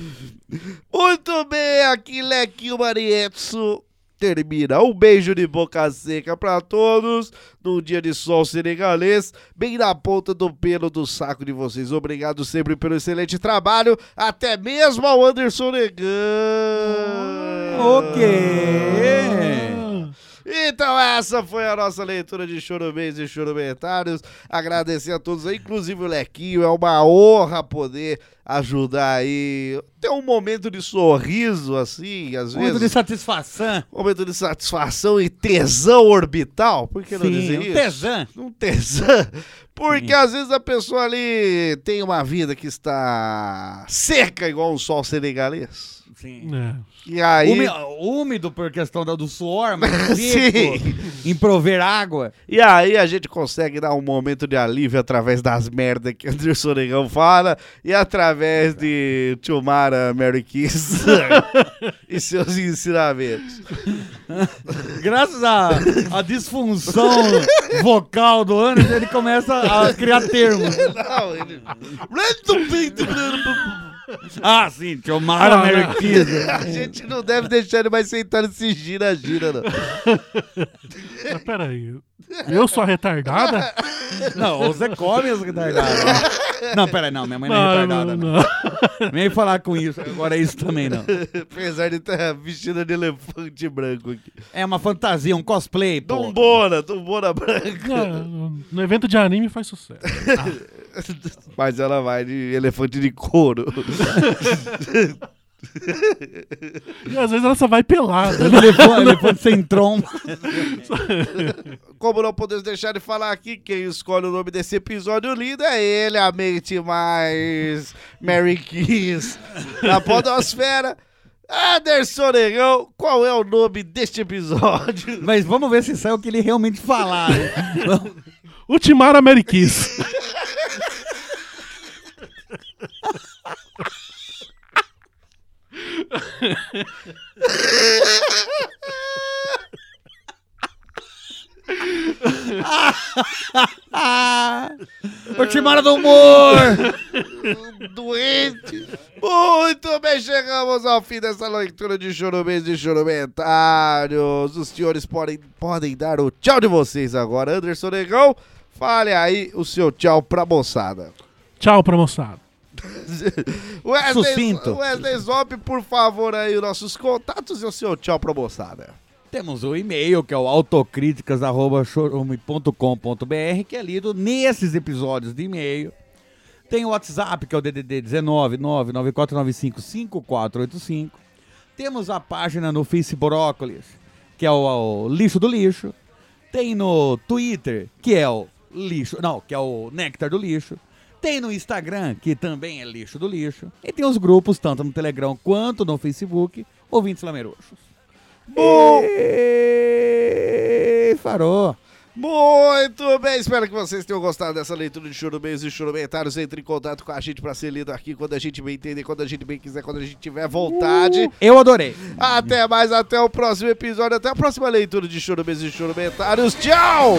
Muito bem, aqui Lequinho Marietsu termina. Um beijo de boca seca pra todos, num dia de sol senegalês, bem na ponta do pelo do saco de vocês. Obrigado sempre pelo excelente trabalho, até mesmo ao Anderson Negan. Ok. Então essa foi a nossa leitura de chorobês e choromentários. Agradecer a todos aí, inclusive o Lequinho. É uma honra poder ajudar aí. Ter um momento de sorriso, assim, às de vezes. satisfação. Momento de satisfação e tesão orbital. Por que não Sim, dizer um isso? tesão. Um tesão. Porque às vezes a pessoa ali tem uma vida que está seca, igual um sol senegalês. Sim. É. E aí. Úmi- Úmido por questão do suor, mas Sim. seco em prover água. E aí a gente consegue dar um momento de alívio através das merdas que Anderson Negão fala e através de Tilmara Mary Kiss e seus ensinamentos. Graças à à disfunção vocal do Anderson, ele começa a criar termos. Não, ele... Ah, sim, Tiomara Ah, não. Merquiza. A gente não deve deixar ele mais sentado nesse gira-gira, não. Mas peraí. Eu sou a retardada? Não, você come as retardadas. Não, peraí, não, minha mãe não é retardada, não. não. Nem falar com isso, agora isso também não. Apesar de estar vestido de elefante branco aqui. É uma fantasia, um cosplay, pô. Tumbona, tumbona branca. Não, No evento de anime faz sucesso. Mas ela vai de elefante de couro. E às vezes ela só vai pelada. né? Elefante, elefante sem tromba. Como não podemos deixar de falar aqui, quem escolhe o nome desse episódio lindo é ele, a mente mais Mary Kiss da podosfera. Anderson Negão, qual é o nome deste episódio? Mas vamos ver se sai o que ele realmente falar. Ultimara Mary Kiss. o Timara do Humor! Doente. Muito bem, chegamos ao fim dessa leitura de chorobês e choromentários. Os senhores podem, podem dar o tchau de vocês agora. Anderson Negão, fale aí o seu tchau pra moçada. Tchau pra moçada. Wesley, Sucinto. Wesley Zop, por favor, aí os nossos contatos e o seu tchau pra moçada. Temos o e-mail, que é o autocríticas.chorume.com.br, que é lido nesses episódios de e-mail. Tem o WhatsApp, que é o DDD 19 99495 5485. Temos a página no Face Brócolis, que é o, o Lixo do Lixo. Tem no Twitter, que é o Lixo. Não, que é o Néctar do Lixo. Tem no Instagram, que também é Lixo do Lixo. E tem os grupos, tanto no Telegram quanto no Facebook, ouvintes lameroxos. Bom. E... Farou. Muito bem, espero que vocês tenham gostado dessa leitura de chorobês e choromentários. Entre em contato com a gente pra ser lido aqui quando a gente bem entender, quando a gente bem quiser, quando a gente tiver vontade. Eu adorei. Até mais, até o próximo episódio, até a próxima leitura de chorobês e choromentários. Tchau!